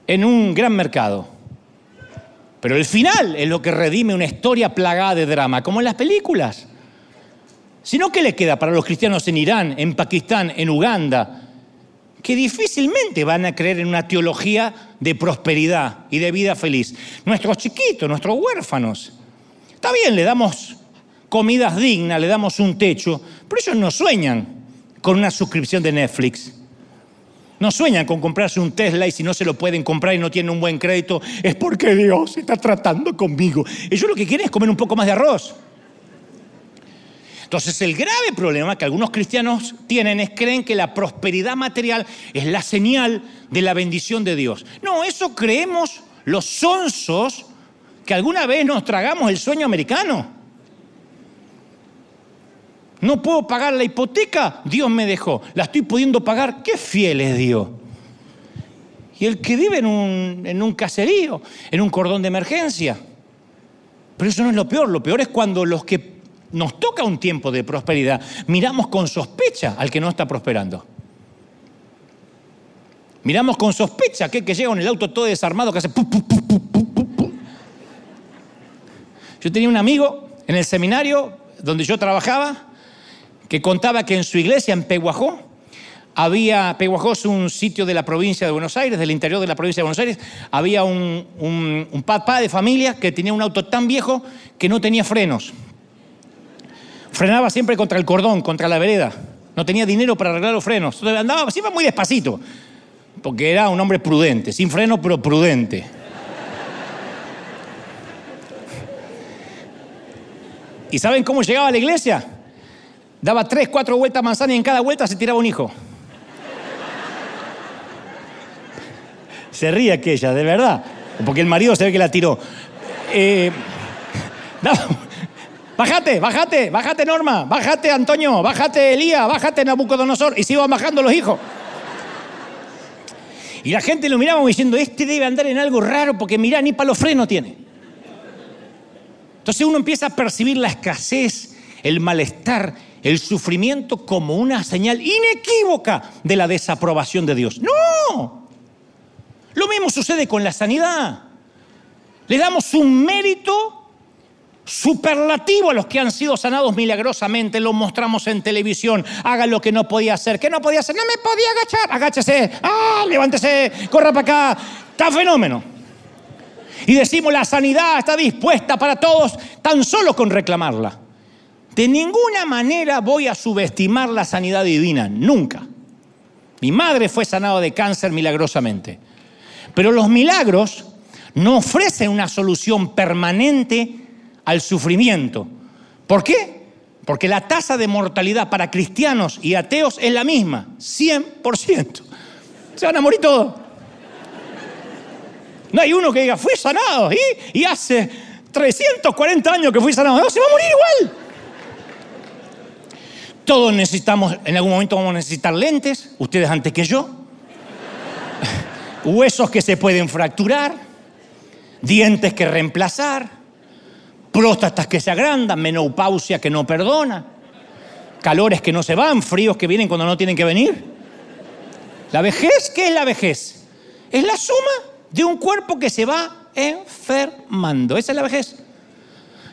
en un gran mercado. Pero el final es lo que redime una historia plagada de drama, como en las películas. Sino que le queda para los cristianos en Irán, en Pakistán, en Uganda, que difícilmente van a creer en una teología de prosperidad y de vida feliz. Nuestros chiquitos, nuestros huérfanos. Está bien, le damos comidas dignas, le damos un techo, pero ellos no sueñan con una suscripción de Netflix. No sueñan con comprarse un Tesla y si no se lo pueden comprar y no tienen un buen crédito, es porque Dios está tratando conmigo. Ellos lo que quieren es comer un poco más de arroz. Entonces el grave problema que algunos cristianos tienen es creen que la prosperidad material es la señal de la bendición de Dios. No, eso creemos los sonsos que alguna vez nos tragamos el sueño americano. No puedo pagar la hipoteca, Dios me dejó. La estoy pudiendo pagar, qué fiel es Dios. Y el que vive en un, en un caserío, en un cordón de emergencia. Pero eso no es lo peor, lo peor es cuando los que nos toca un tiempo de prosperidad, miramos con sospecha al que no está prosperando. Miramos con sospecha que, que llega en el auto todo desarmado que hace... Yo tenía un amigo en el seminario donde yo trabajaba que contaba que en su iglesia, en Peguajó, había, Peguajó es un sitio de la provincia de Buenos Aires, del interior de la provincia de Buenos Aires, había un, un- un papá de familia que tenía un auto tan viejo que no tenía frenos. Frenaba siempre contra el cordón, contra la vereda. No tenía dinero para arreglar los frenos. Andaba siempre muy despacito, porque era un hombre prudente, sin freno, pero prudente. ¿Y saben cómo llegaba a la iglesia? Daba tres, cuatro vueltas manzana y en cada vuelta se tiraba un hijo. Se ríe aquella, de verdad. Porque el marido se ve que la tiró. Eh, daba- bájate, bájate, bájate Norma, bájate Antonio, bájate Elías, bájate Nabucodonosor. Y se iban bajando los hijos. Y la gente lo miraba diciendo, este debe andar en algo raro porque mirá, ni para los tiene. Entonces uno empieza a percibir la escasez, el malestar, el sufrimiento como una señal inequívoca de la desaprobación de Dios. No. Lo mismo sucede con la sanidad. Le damos un mérito superlativo a los que han sido sanados milagrosamente, lo mostramos en televisión, haga lo que no podía hacer, ¿qué no podía hacer? No me podía agachar, agáchese, ah, levántese, corra para acá, está fenómeno. Y decimos la sanidad está dispuesta para todos tan solo con reclamarla. De ninguna manera voy a subestimar la sanidad divina, nunca. Mi madre fue sanada de cáncer milagrosamente. Pero los milagros no ofrecen una solución permanente al sufrimiento. ¿Por qué? Porque la tasa de mortalidad para cristianos y ateos es la misma, 100%. Se van a morir todos. No hay uno que diga, fui sanado, ¿y? Y hace 340 años que fui sanado. No, se va a morir igual. Todos necesitamos, en algún momento vamos a necesitar lentes, ustedes antes que yo. Huesos que se pueden fracturar, dientes que reemplazar, próstatas que se agrandan, menopausia que no perdona, calores que no se van, fríos que vienen cuando no tienen que venir. La vejez, ¿qué es la vejez? Es la suma de un cuerpo que se va enfermando. Esa es la vejez.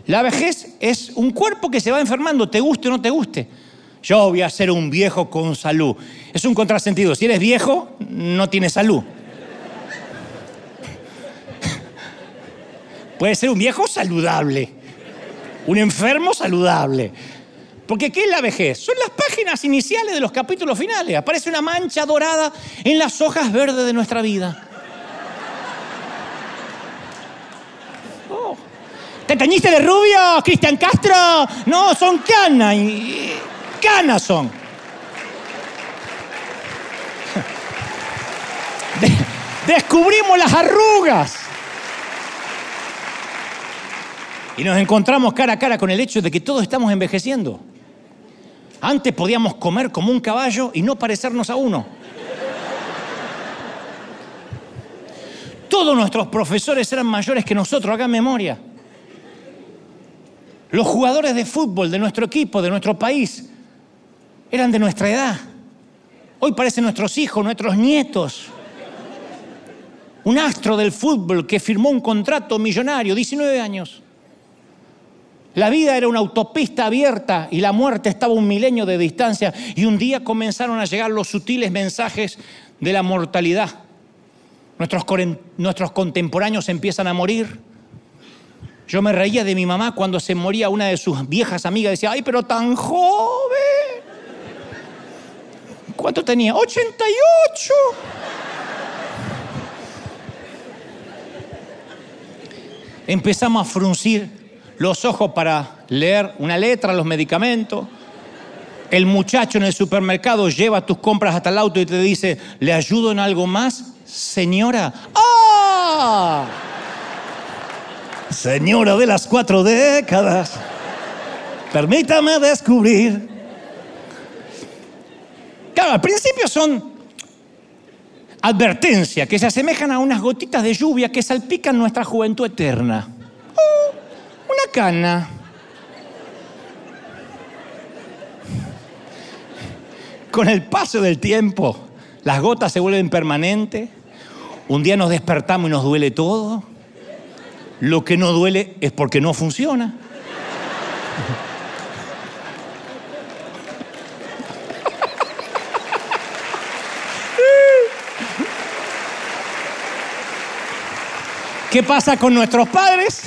La vejez es un cuerpo que se va enfermando, te guste o no te guste. Yo voy a ser un viejo con salud. Es un contrasentido. Si eres viejo, no tienes salud. Puede ser un viejo saludable, un enfermo saludable. Porque ¿qué es la vejez? Son las páginas iniciales de los capítulos finales. Aparece una mancha dorada en las hojas verdes de nuestra vida. Oh. ¿Te teñiste de rubio, Cristian Castro? No, son canas. Canas son. De- descubrimos las arrugas. Y nos encontramos cara a cara con el hecho de que todos estamos envejeciendo. Antes podíamos comer como un caballo y no parecernos a uno. Todos nuestros profesores eran mayores que nosotros, hagan memoria. Los jugadores de fútbol de nuestro equipo, de nuestro país, eran de nuestra edad. Hoy parecen nuestros hijos, nuestros nietos. Un astro del fútbol que firmó un contrato millonario, 19 años. La vida era una autopista abierta y la muerte estaba un milenio de distancia y un día comenzaron a llegar los sutiles mensajes de la mortalidad. Nuestros, nuestros contemporáneos empiezan a morir. Yo me reía de mi mamá cuando se moría una de sus viejas amigas. Decía, ay, pero tan joven. ¿Cuánto tenía? 88. Empezamos a fruncir los ojos para leer una letra, los medicamentos. El muchacho en el supermercado lleva tus compras hasta el auto y te dice, ¿le ayudo en algo más? Señora. ¡Ah! Señora de las cuatro décadas, permítame descubrir. Claro, al principio son advertencias que se asemejan a unas gotitas de lluvia que salpican nuestra juventud eterna. Oh, una cana. Con el paso del tiempo, las gotas se vuelven permanentes, un día nos despertamos y nos duele todo, lo que no duele es porque no funciona. ¿Qué pasa con nuestros padres?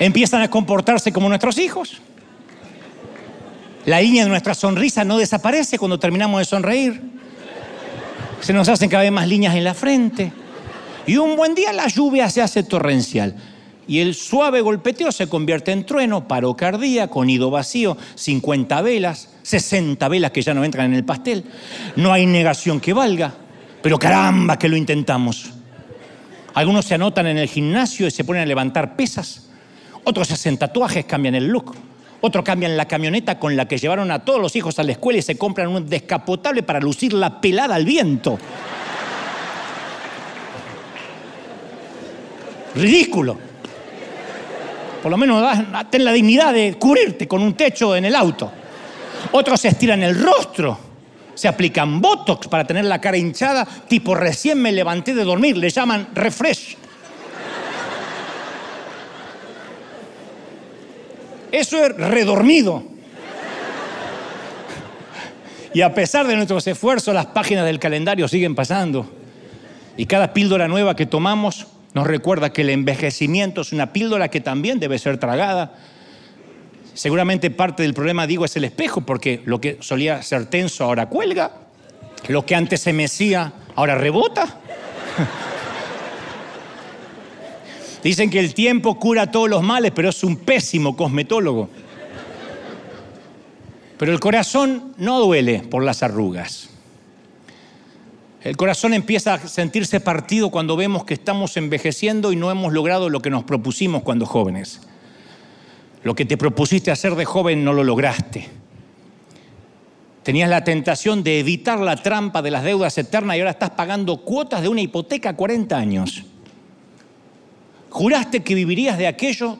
Empiezan a comportarse como nuestros hijos. La línea de nuestra sonrisa no desaparece cuando terminamos de sonreír. Se nos hacen cada vez más líneas en la frente. Y un buen día la lluvia se hace torrencial. Y el suave golpeteo se convierte en trueno, paro cardíaco, nido vacío, 50 velas, 60 velas que ya no entran en el pastel. No hay negación que valga. Pero caramba que lo intentamos. Algunos se anotan en el gimnasio y se ponen a levantar pesas. Otros hacen tatuajes, cambian el look. Otros cambian la camioneta con la que llevaron a todos los hijos a la escuela y se compran un descapotable para lucir la pelada al viento. Ridículo. Por lo menos ten la dignidad de cubrirte con un techo en el auto. Otros se estiran el rostro se aplican Botox para tener la cara hinchada, tipo recién me levanté de dormir, le llaman refresh. Eso es redormido. Y a pesar de nuestros esfuerzos, las páginas del calendario siguen pasando. Y cada píldora nueva que tomamos nos recuerda que el envejecimiento es una píldora que también debe ser tragada Seguramente parte del problema, digo, es el espejo, porque lo que solía ser tenso ahora cuelga, lo que antes se mecía ahora rebota. Dicen que el tiempo cura todos los males, pero es un pésimo cosmetólogo. Pero el corazón no duele por las arrugas. El corazón empieza a sentirse partido cuando vemos que estamos envejeciendo y no hemos logrado lo que nos propusimos cuando jóvenes. Lo que te propusiste hacer de joven no lo lograste. Tenías la tentación de evitar la trampa de las deudas eternas y ahora estás pagando cuotas de una hipoteca a 40 años. Juraste que vivirías de aquello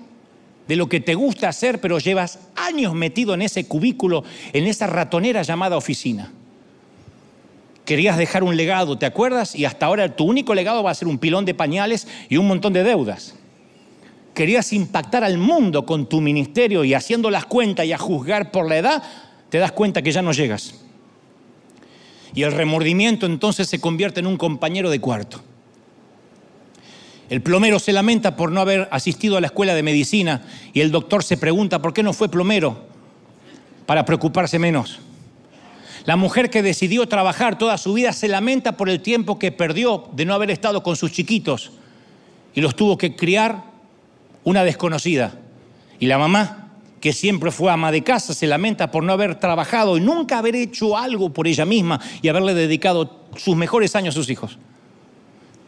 de lo que te gusta hacer, pero llevas años metido en ese cubículo, en esa ratonera llamada oficina. Querías dejar un legado, ¿te acuerdas? Y hasta ahora tu único legado va a ser un pilón de pañales y un montón de deudas querías impactar al mundo con tu ministerio y haciendo las cuentas y a juzgar por la edad, te das cuenta que ya no llegas. Y el remordimiento entonces se convierte en un compañero de cuarto. El plomero se lamenta por no haber asistido a la escuela de medicina y el doctor se pregunta por qué no fue plomero para preocuparse menos. La mujer que decidió trabajar toda su vida se lamenta por el tiempo que perdió de no haber estado con sus chiquitos y los tuvo que criar una desconocida. Y la mamá, que siempre fue ama de casa, se lamenta por no haber trabajado y nunca haber hecho algo por ella misma y haberle dedicado sus mejores años a sus hijos.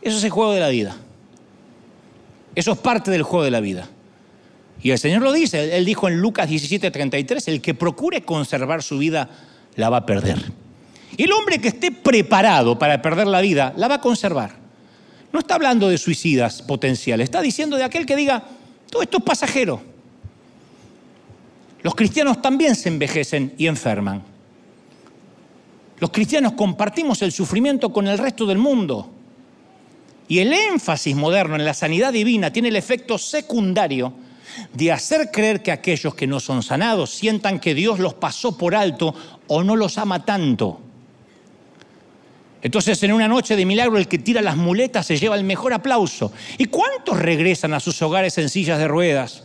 Eso es el juego de la vida. Eso es parte del juego de la vida. Y el Señor lo dice, Él dijo en Lucas 17:33, el que procure conservar su vida la va a perder. Y el hombre que esté preparado para perder la vida, la va a conservar. No está hablando de suicidas potenciales, está diciendo de aquel que diga, todo esto es pasajero. Los cristianos también se envejecen y enferman. Los cristianos compartimos el sufrimiento con el resto del mundo. Y el énfasis moderno en la sanidad divina tiene el efecto secundario de hacer creer que aquellos que no son sanados sientan que Dios los pasó por alto o no los ama tanto. Entonces, en una noche de milagro, el que tira las muletas se lleva el mejor aplauso. ¿Y cuántos regresan a sus hogares en sillas de ruedas?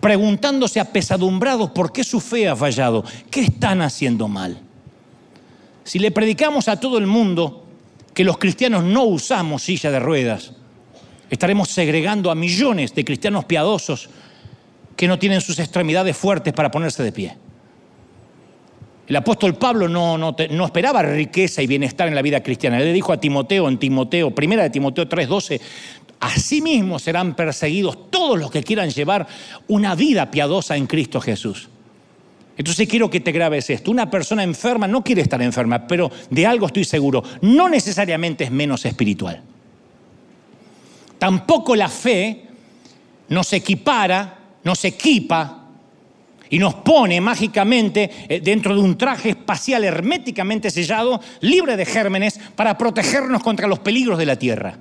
Preguntándose apesadumbrados por qué su fe ha fallado, qué están haciendo mal. Si le predicamos a todo el mundo que los cristianos no usamos silla de ruedas, estaremos segregando a millones de cristianos piadosos que no tienen sus extremidades fuertes para ponerse de pie. El apóstol Pablo no, no, esperaba riqueza y bienestar en la vida cristiana. Le dijo a Timoteo en Timoteo, primera de Timoteo 3:12, asimismo serán perseguidos todos los que quieran llevar una vida piadosa en Cristo Jesús. Entonces quiero que te grabes esto. Una persona enferma no quiere estar enferma, pero de algo estoy seguro, no necesariamente es menos espiritual. Tampoco la fe nos equipara, nos equipa y nos pone mágicamente eh, dentro de un traje espacial herméticamente sellado, libre de gérmenes, para protegernos contra los peligros de la Tierra.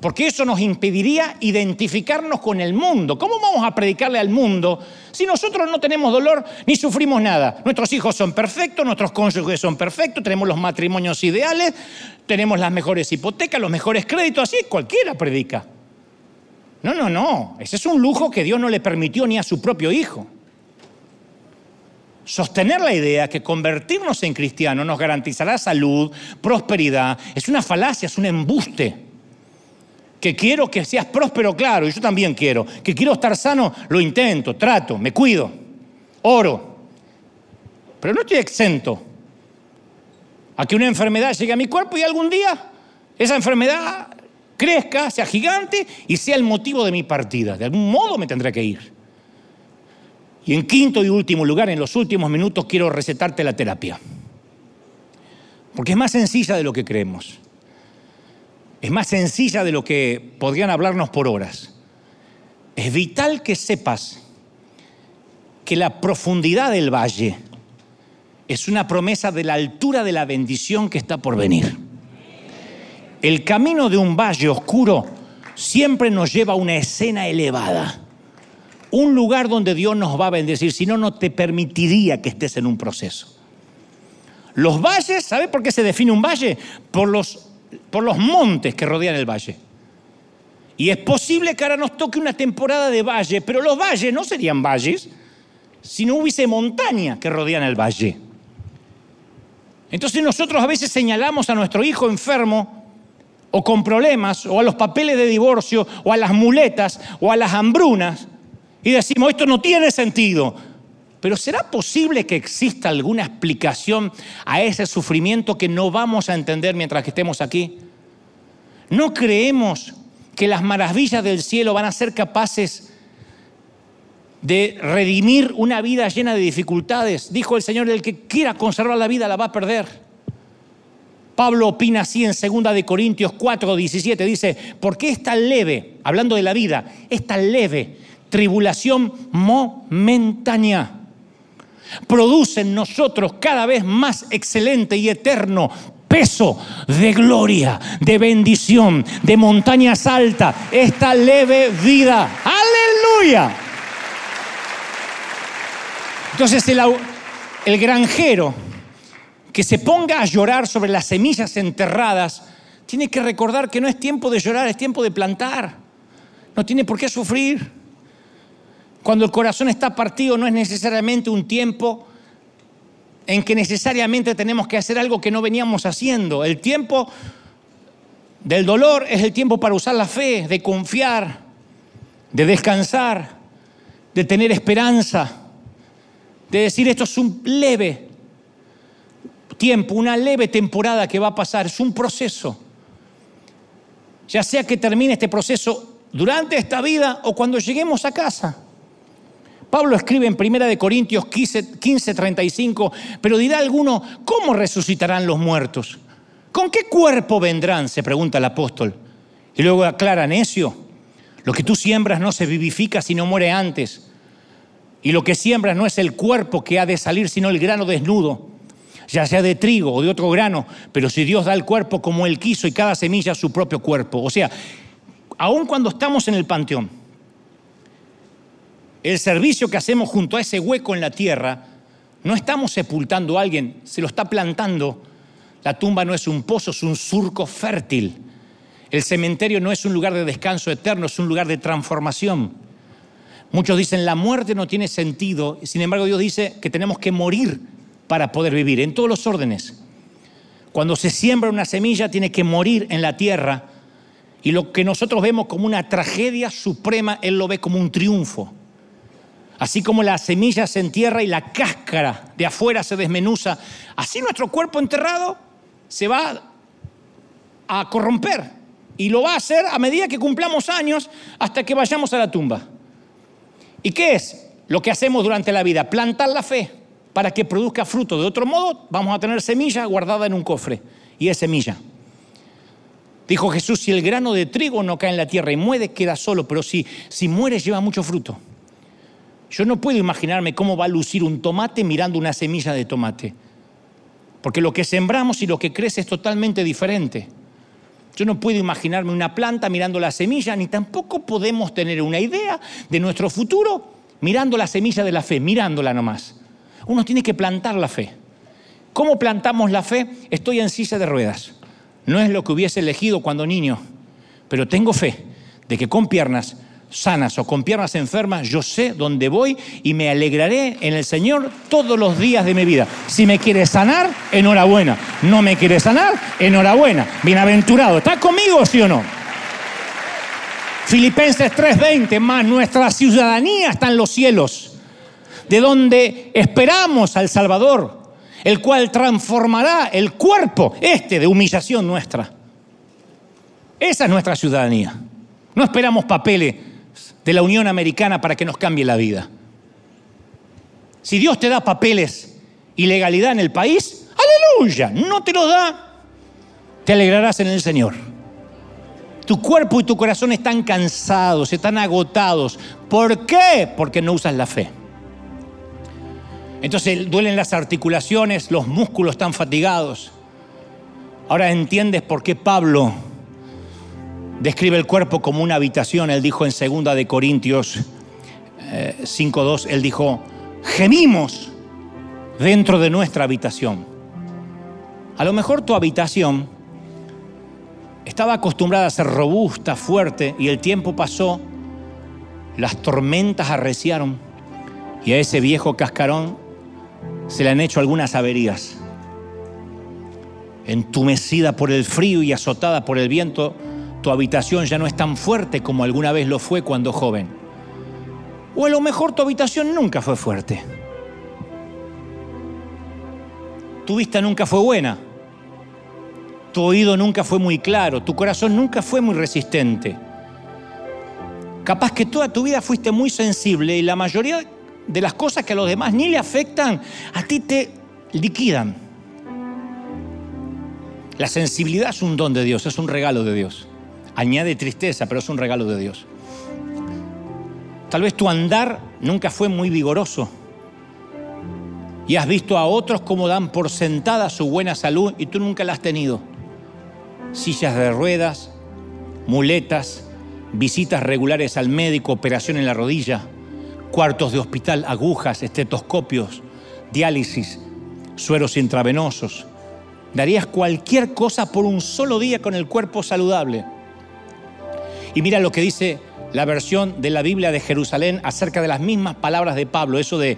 Porque eso nos impediría identificarnos con el mundo. ¿Cómo vamos a predicarle al mundo si nosotros no tenemos dolor ni sufrimos nada? Nuestros hijos son perfectos, nuestros cónyuges son perfectos, tenemos los matrimonios ideales, tenemos las mejores hipotecas, los mejores créditos, así cualquiera predica. No, no, no. Ese es un lujo que Dios no le permitió ni a su propio hijo. Sostener la idea que convertirnos en cristianos nos garantizará salud, prosperidad, es una falacia, es un embuste que quiero que seas próspero, claro, y yo también quiero, que quiero estar sano, lo intento, trato, me cuido, oro, pero no estoy exento a que una enfermedad llegue a mi cuerpo y algún día esa enfermedad crezca, sea gigante y sea el motivo de mi partida. De algún modo me tendré que ir. Y en quinto y último lugar, en los últimos minutos, quiero recetarte la terapia. Porque es más sencilla de lo que creemos es más sencilla de lo que podrían hablarnos por horas. Es vital que sepas que la profundidad del valle es una promesa de la altura de la bendición que está por venir. El camino de un valle oscuro siempre nos lleva a una escena elevada, un lugar donde Dios nos va a bendecir, si no, no te permitiría que estés en un proceso. Los valles, ¿sabe por qué se define un valle? Por los por los montes que rodean el valle. Y es posible que ahora nos toque una temporada de valle, pero los valles no serían valles si no hubiese montaña que rodean el valle. Entonces nosotros a veces señalamos a nuestro hijo enfermo o con problemas, o a los papeles de divorcio, o a las muletas, o a las hambrunas, y decimos, esto no tiene sentido. Pero ¿será posible que exista alguna explicación a ese sufrimiento que no vamos a entender mientras estemos aquí? ¿No creemos que las maravillas del cielo van a ser capaces de redimir una vida llena de dificultades? Dijo el Señor, el que quiera conservar la vida la va a perder. Pablo opina así en 2 de Corintios 4, 17, dice, ¿por qué esta leve, hablando de la vida, esta leve tribulación momentánea? Produce en nosotros cada vez más excelente y eterno peso de gloria, de bendición, de montañas altas, esta leve vida. Aleluya. Entonces el, el granjero que se ponga a llorar sobre las semillas enterradas, tiene que recordar que no es tiempo de llorar, es tiempo de plantar. No tiene por qué sufrir. Cuando el corazón está partido no es necesariamente un tiempo en que necesariamente tenemos que hacer algo que no veníamos haciendo. El tiempo del dolor es el tiempo para usar la fe, de confiar, de descansar, de tener esperanza, de decir esto es un leve tiempo, una leve temporada que va a pasar, es un proceso. Ya sea que termine este proceso durante esta vida o cuando lleguemos a casa. Pablo escribe en 1 Corintios 15, 15, 35, pero dirá alguno, ¿cómo resucitarán los muertos? ¿Con qué cuerpo vendrán? se pregunta el apóstol. Y luego aclara, necio, lo que tú siembras no se vivifica sino muere antes. Y lo que siembras no es el cuerpo que ha de salir, sino el grano desnudo, ya sea de trigo o de otro grano, pero si Dios da el cuerpo como Él quiso y cada semilla su propio cuerpo. O sea, aun cuando estamos en el panteón, el servicio que hacemos junto a ese hueco en la tierra, no estamos sepultando a alguien, se lo está plantando. La tumba no es un pozo, es un surco fértil. El cementerio no es un lugar de descanso eterno, es un lugar de transformación. Muchos dicen la muerte no tiene sentido, sin embargo Dios dice que tenemos que morir para poder vivir, en todos los órdenes. Cuando se siembra una semilla tiene que morir en la tierra y lo que nosotros vemos como una tragedia suprema, Él lo ve como un triunfo. Así como la semilla se entierra y la cáscara de afuera se desmenuza, así nuestro cuerpo enterrado se va a corromper. Y lo va a hacer a medida que cumplamos años hasta que vayamos a la tumba. ¿Y qué es lo que hacemos durante la vida? Plantar la fe para que produzca fruto. De otro modo, vamos a tener semilla guardada en un cofre. Y es semilla. Dijo Jesús, si el grano de trigo no cae en la tierra y muere, queda solo, pero si, si muere, lleva mucho fruto. Yo no puedo imaginarme cómo va a lucir un tomate mirando una semilla de tomate. Porque lo que sembramos y lo que crece es totalmente diferente. Yo no puedo imaginarme una planta mirando la semilla, ni tampoco podemos tener una idea de nuestro futuro mirando la semilla de la fe, mirándola nomás. Uno tiene que plantar la fe. ¿Cómo plantamos la fe? Estoy en silla de ruedas. No es lo que hubiese elegido cuando niño, pero tengo fe de que con piernas sanas o con piernas enfermas, yo sé dónde voy y me alegraré en el Señor todos los días de mi vida. Si me quiere sanar, enhorabuena. No me quiere sanar, enhorabuena. Bienaventurado. ¿Está conmigo, sí o no? Filipenses 3:20, más nuestra ciudadanía está en los cielos, de donde esperamos al Salvador, el cual transformará el cuerpo, este de humillación nuestra. Esa es nuestra ciudadanía. No esperamos papeles de la Unión Americana para que nos cambie la vida. Si Dios te da papeles y legalidad en el país, aleluya, no te los da, te alegrarás en el Señor. Tu cuerpo y tu corazón están cansados, están agotados. ¿Por qué? Porque no usas la fe. Entonces duelen las articulaciones, los músculos están fatigados. Ahora entiendes por qué Pablo describe el cuerpo como una habitación. Él dijo en 2 de Corintios 5.2, eh, él dijo, gemimos dentro de nuestra habitación. A lo mejor tu habitación estaba acostumbrada a ser robusta, fuerte, y el tiempo pasó, las tormentas arreciaron, y a ese viejo cascarón se le han hecho algunas averías. Entumecida por el frío y azotada por el viento, tu habitación ya no es tan fuerte como alguna vez lo fue cuando joven. O a lo mejor tu habitación nunca fue fuerte. Tu vista nunca fue buena. Tu oído nunca fue muy claro. Tu corazón nunca fue muy resistente. Capaz que toda tu vida fuiste muy sensible y la mayoría de las cosas que a los demás ni le afectan, a ti te liquidan. La sensibilidad es un don de Dios, es un regalo de Dios añade tristeza, pero es un regalo de Dios. Tal vez tu andar nunca fue muy vigoroso y has visto a otros como dan por sentada su buena salud y tú nunca la has tenido. Sillas de ruedas, muletas, visitas regulares al médico, operación en la rodilla, cuartos de hospital, agujas, estetoscopios, diálisis, sueros intravenosos. Darías cualquier cosa por un solo día con el cuerpo saludable. Y mira lo que dice la versión de la Biblia de Jerusalén acerca de las mismas palabras de Pablo, eso de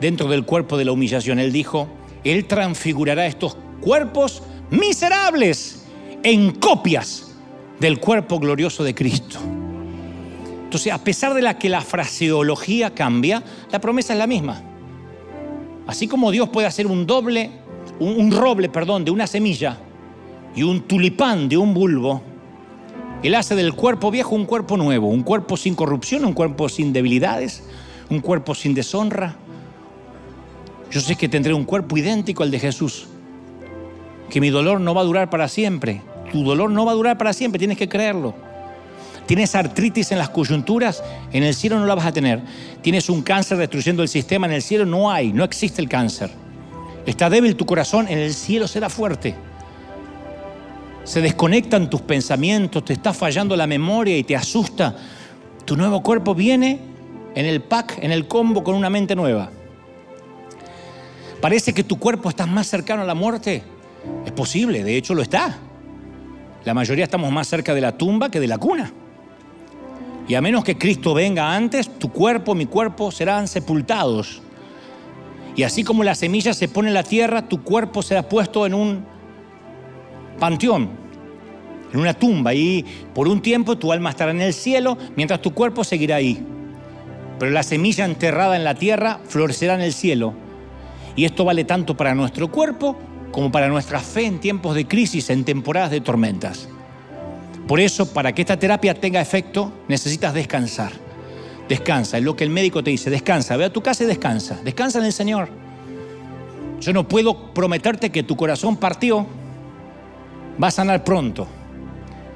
dentro del cuerpo de la humillación. Él dijo, Él transfigurará estos cuerpos miserables en copias del cuerpo glorioso de Cristo. Entonces, a pesar de la que la fraseología cambia, la promesa es la misma. Así como Dios puede hacer un doble, un, un roble, perdón, de una semilla y un tulipán de un bulbo, él hace del cuerpo viejo un cuerpo nuevo, un cuerpo sin corrupción, un cuerpo sin debilidades, un cuerpo sin deshonra. Yo sé que tendré un cuerpo idéntico al de Jesús, que mi dolor no va a durar para siempre. Tu dolor no va a durar para siempre, tienes que creerlo. Tienes artritis en las coyunturas, en el cielo no la vas a tener. Tienes un cáncer destruyendo el sistema, en el cielo no hay, no existe el cáncer. Está débil tu corazón, en el cielo será fuerte se desconectan tus pensamientos, te está fallando la memoria y te asusta, tu nuevo cuerpo viene en el pack, en el combo con una mente nueva. Parece que tu cuerpo está más cercano a la muerte. Es posible, de hecho lo está. La mayoría estamos más cerca de la tumba que de la cuna. Y a menos que Cristo venga antes, tu cuerpo, mi cuerpo serán sepultados. Y así como la semilla se pone en la tierra, tu cuerpo será puesto en un panteón, en una tumba, y por un tiempo tu alma estará en el cielo, mientras tu cuerpo seguirá ahí. Pero la semilla enterrada en la tierra florecerá en el cielo. Y esto vale tanto para nuestro cuerpo como para nuestra fe en tiempos de crisis, en temporadas de tormentas. Por eso, para que esta terapia tenga efecto, necesitas descansar. Descansa, es lo que el médico te dice, descansa, ve a tu casa y descansa, descansa en el Señor. Yo no puedo prometerte que tu corazón partió, va a sanar pronto.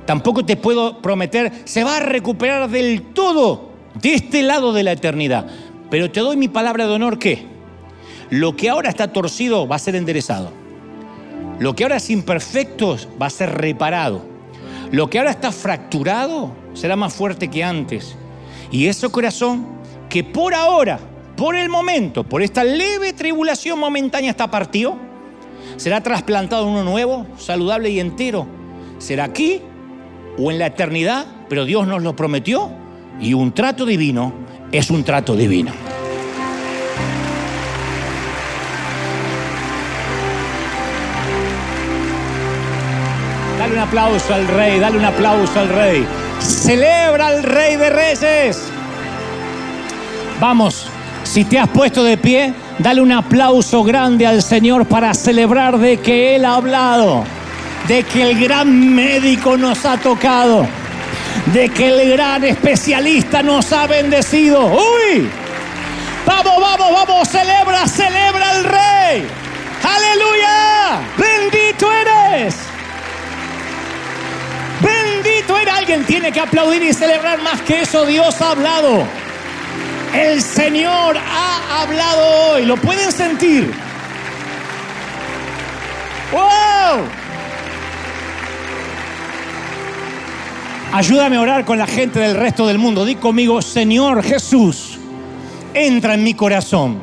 Tampoco te puedo prometer, se va a recuperar del todo de este lado de la eternidad. Pero te doy mi palabra de honor que lo que ahora está torcido va a ser enderezado. Lo que ahora es imperfecto va a ser reparado. Lo que ahora está fracturado será más fuerte que antes. Y ese corazón que por ahora, por el momento, por esta leve tribulación momentánea está partido, será trasplantado uno nuevo, saludable y entero. Será aquí o en la eternidad, pero Dios nos lo prometió y un trato divino es un trato divino. Dale un aplauso al rey, dale un aplauso al rey. Celebra al rey de reyes. Vamos, si te has puesto de pie, dale un aplauso grande al Señor para celebrar de que Él ha hablado, de que el gran médico nos ha tocado, de que el gran especialista nos ha bendecido. ¡Uy! Vamos, vamos, vamos, celebra, celebra al rey. Aleluya. Bendito eres. Bendito eres. Alguien tiene que aplaudir y celebrar más que eso. Dios ha hablado. El Señor ha hablado hoy. ¿Lo pueden sentir? ¡Wow! Ayúdame a orar con la gente del resto del mundo. Di conmigo, Señor Jesús, entra en mi corazón.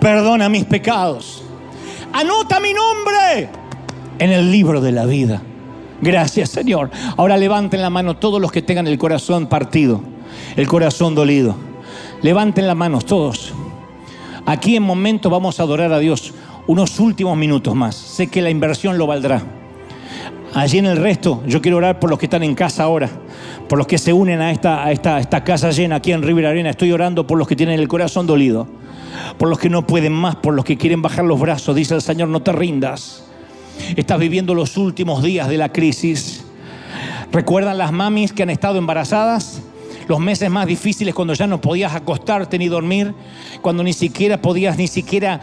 Perdona mis pecados. Anota mi nombre en el libro de la vida. Gracias, Señor. Ahora levanten la mano todos los que tengan el corazón partido, el corazón dolido. Levanten las manos todos. Aquí en momento vamos a adorar a Dios unos últimos minutos más. Sé que la inversión lo valdrá. Allí en el resto, yo quiero orar por los que están en casa ahora, por los que se unen a esta, a esta, casa llena aquí en River Arena. Estoy orando por los que tienen el corazón dolido, por los que no pueden más, por los que quieren bajar los brazos. Dice el Señor, no te rindas. Estás viviendo los últimos días de la crisis. ¿Recuerdan las mamis que han estado embarazadas? Los meses más difíciles cuando ya no podías acostarte ni dormir, cuando ni siquiera podías ni siquiera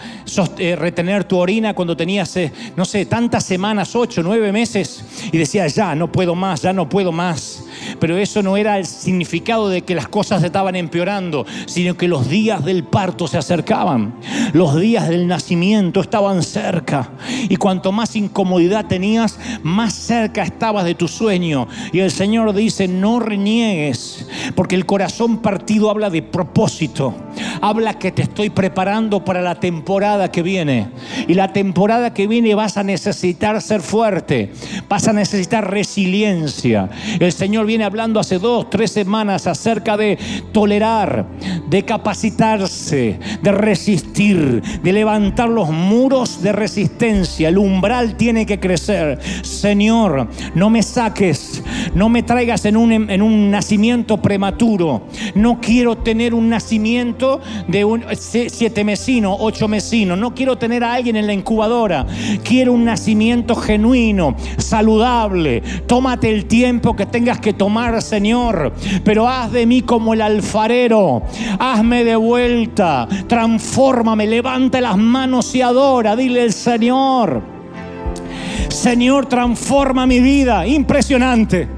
eh, retener tu orina, cuando tenías, eh, no sé, tantas semanas, ocho, nueve meses, y decías, ya, no puedo más, ya no puedo más. Pero eso no era el significado de que las cosas estaban empeorando, sino que los días del parto se acercaban, los días del nacimiento estaban cerca, y cuanto más incomodidad tenías, más cerca estabas de tu sueño. Y el Señor dice, no reniegues, porque el corazón partido habla de propósito. Habla que te estoy preparando para la temporada que viene. Y la temporada que viene vas a necesitar ser fuerte. Vas a necesitar resiliencia. El Señor viene hablando hace dos, tres semanas acerca de tolerar, de capacitarse, de resistir, de levantar los muros de resistencia. El umbral tiene que crecer. Señor, no me saques, no me traigas en un, en un nacimiento prematuro no quiero tener un nacimiento de un siete mesino, ocho mesino. No quiero tener a alguien en la incubadora. Quiero un nacimiento genuino, saludable. Tómate el tiempo que tengas que tomar, Señor. Pero haz de mí como el alfarero. Hazme de vuelta. Transfórmame. Levanta las manos y adora. Dile el Señor. Señor, transforma mi vida. Impresionante.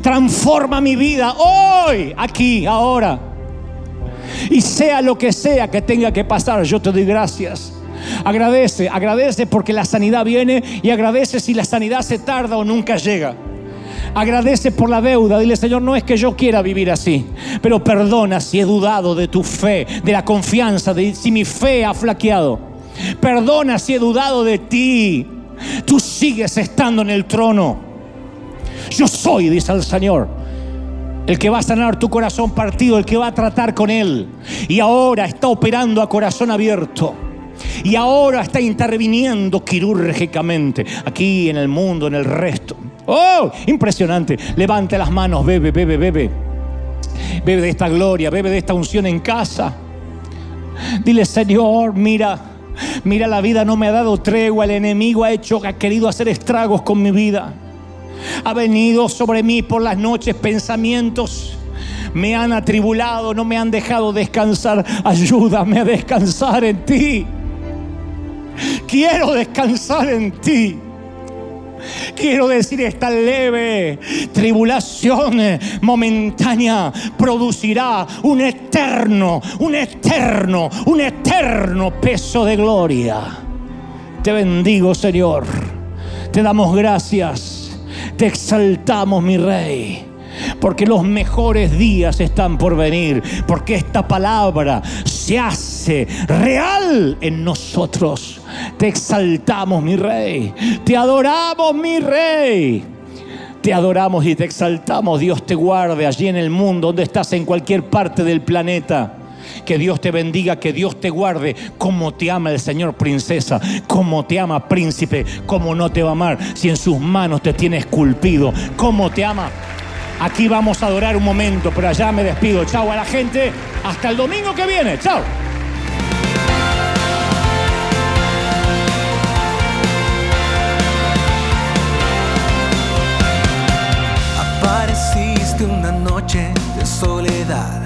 Transforma mi vida hoy, aquí, ahora. Y sea lo que sea que tenga que pasar, yo te doy gracias. Agradece, agradece porque la sanidad viene y agradece si la sanidad se tarda o nunca llega. Agradece por la deuda. Dile, Señor, no es que yo quiera vivir así, pero perdona si he dudado de tu fe, de la confianza, de si mi fe ha flaqueado. Perdona si he dudado de ti. Tú sigues estando en el trono. Yo soy, dice el Señor, el que va a sanar tu corazón partido, el que va a tratar con él. Y ahora está operando a corazón abierto. Y ahora está interviniendo quirúrgicamente aquí en el mundo, en el resto. ¡Oh! Impresionante. Levante las manos, bebe, bebe, bebe. Bebe de esta gloria, bebe de esta unción en casa. Dile, Señor, mira, mira la vida no me ha dado tregua, el enemigo ha hecho, ha querido hacer estragos con mi vida. Ha venido sobre mí por las noches pensamientos. Me han atribulado, no me han dejado descansar. Ayúdame a descansar en ti. Quiero descansar en ti. Quiero decir, esta leve tribulación momentánea producirá un eterno, un eterno, un eterno peso de gloria. Te bendigo, Señor. Te damos gracias. Te exaltamos, mi Rey porque los mejores días están por venir, porque esta palabra se hace real en nosotros. Te exaltamos, mi rey, te adoramos, mi rey. Te adoramos y te exaltamos. Dios te guarde allí en el mundo, donde estás en cualquier parte del planeta. Que Dios te bendiga, que Dios te guarde, como te ama el Señor princesa, como te ama príncipe, como no te va a amar si en sus manos te tiene esculpido, como te ama Aquí vamos a adorar un momento, pero allá me despido. Chao a la gente. Hasta el domingo que viene. Chao. Apareciste una noche de soledad,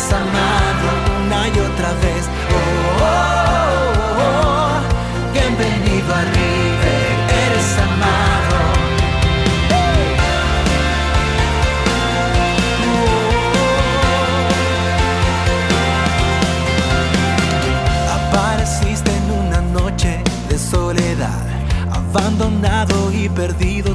eres amado una y otra vez. oh, oh, oh bienvenido arriba, eres amado. abandonado y perdido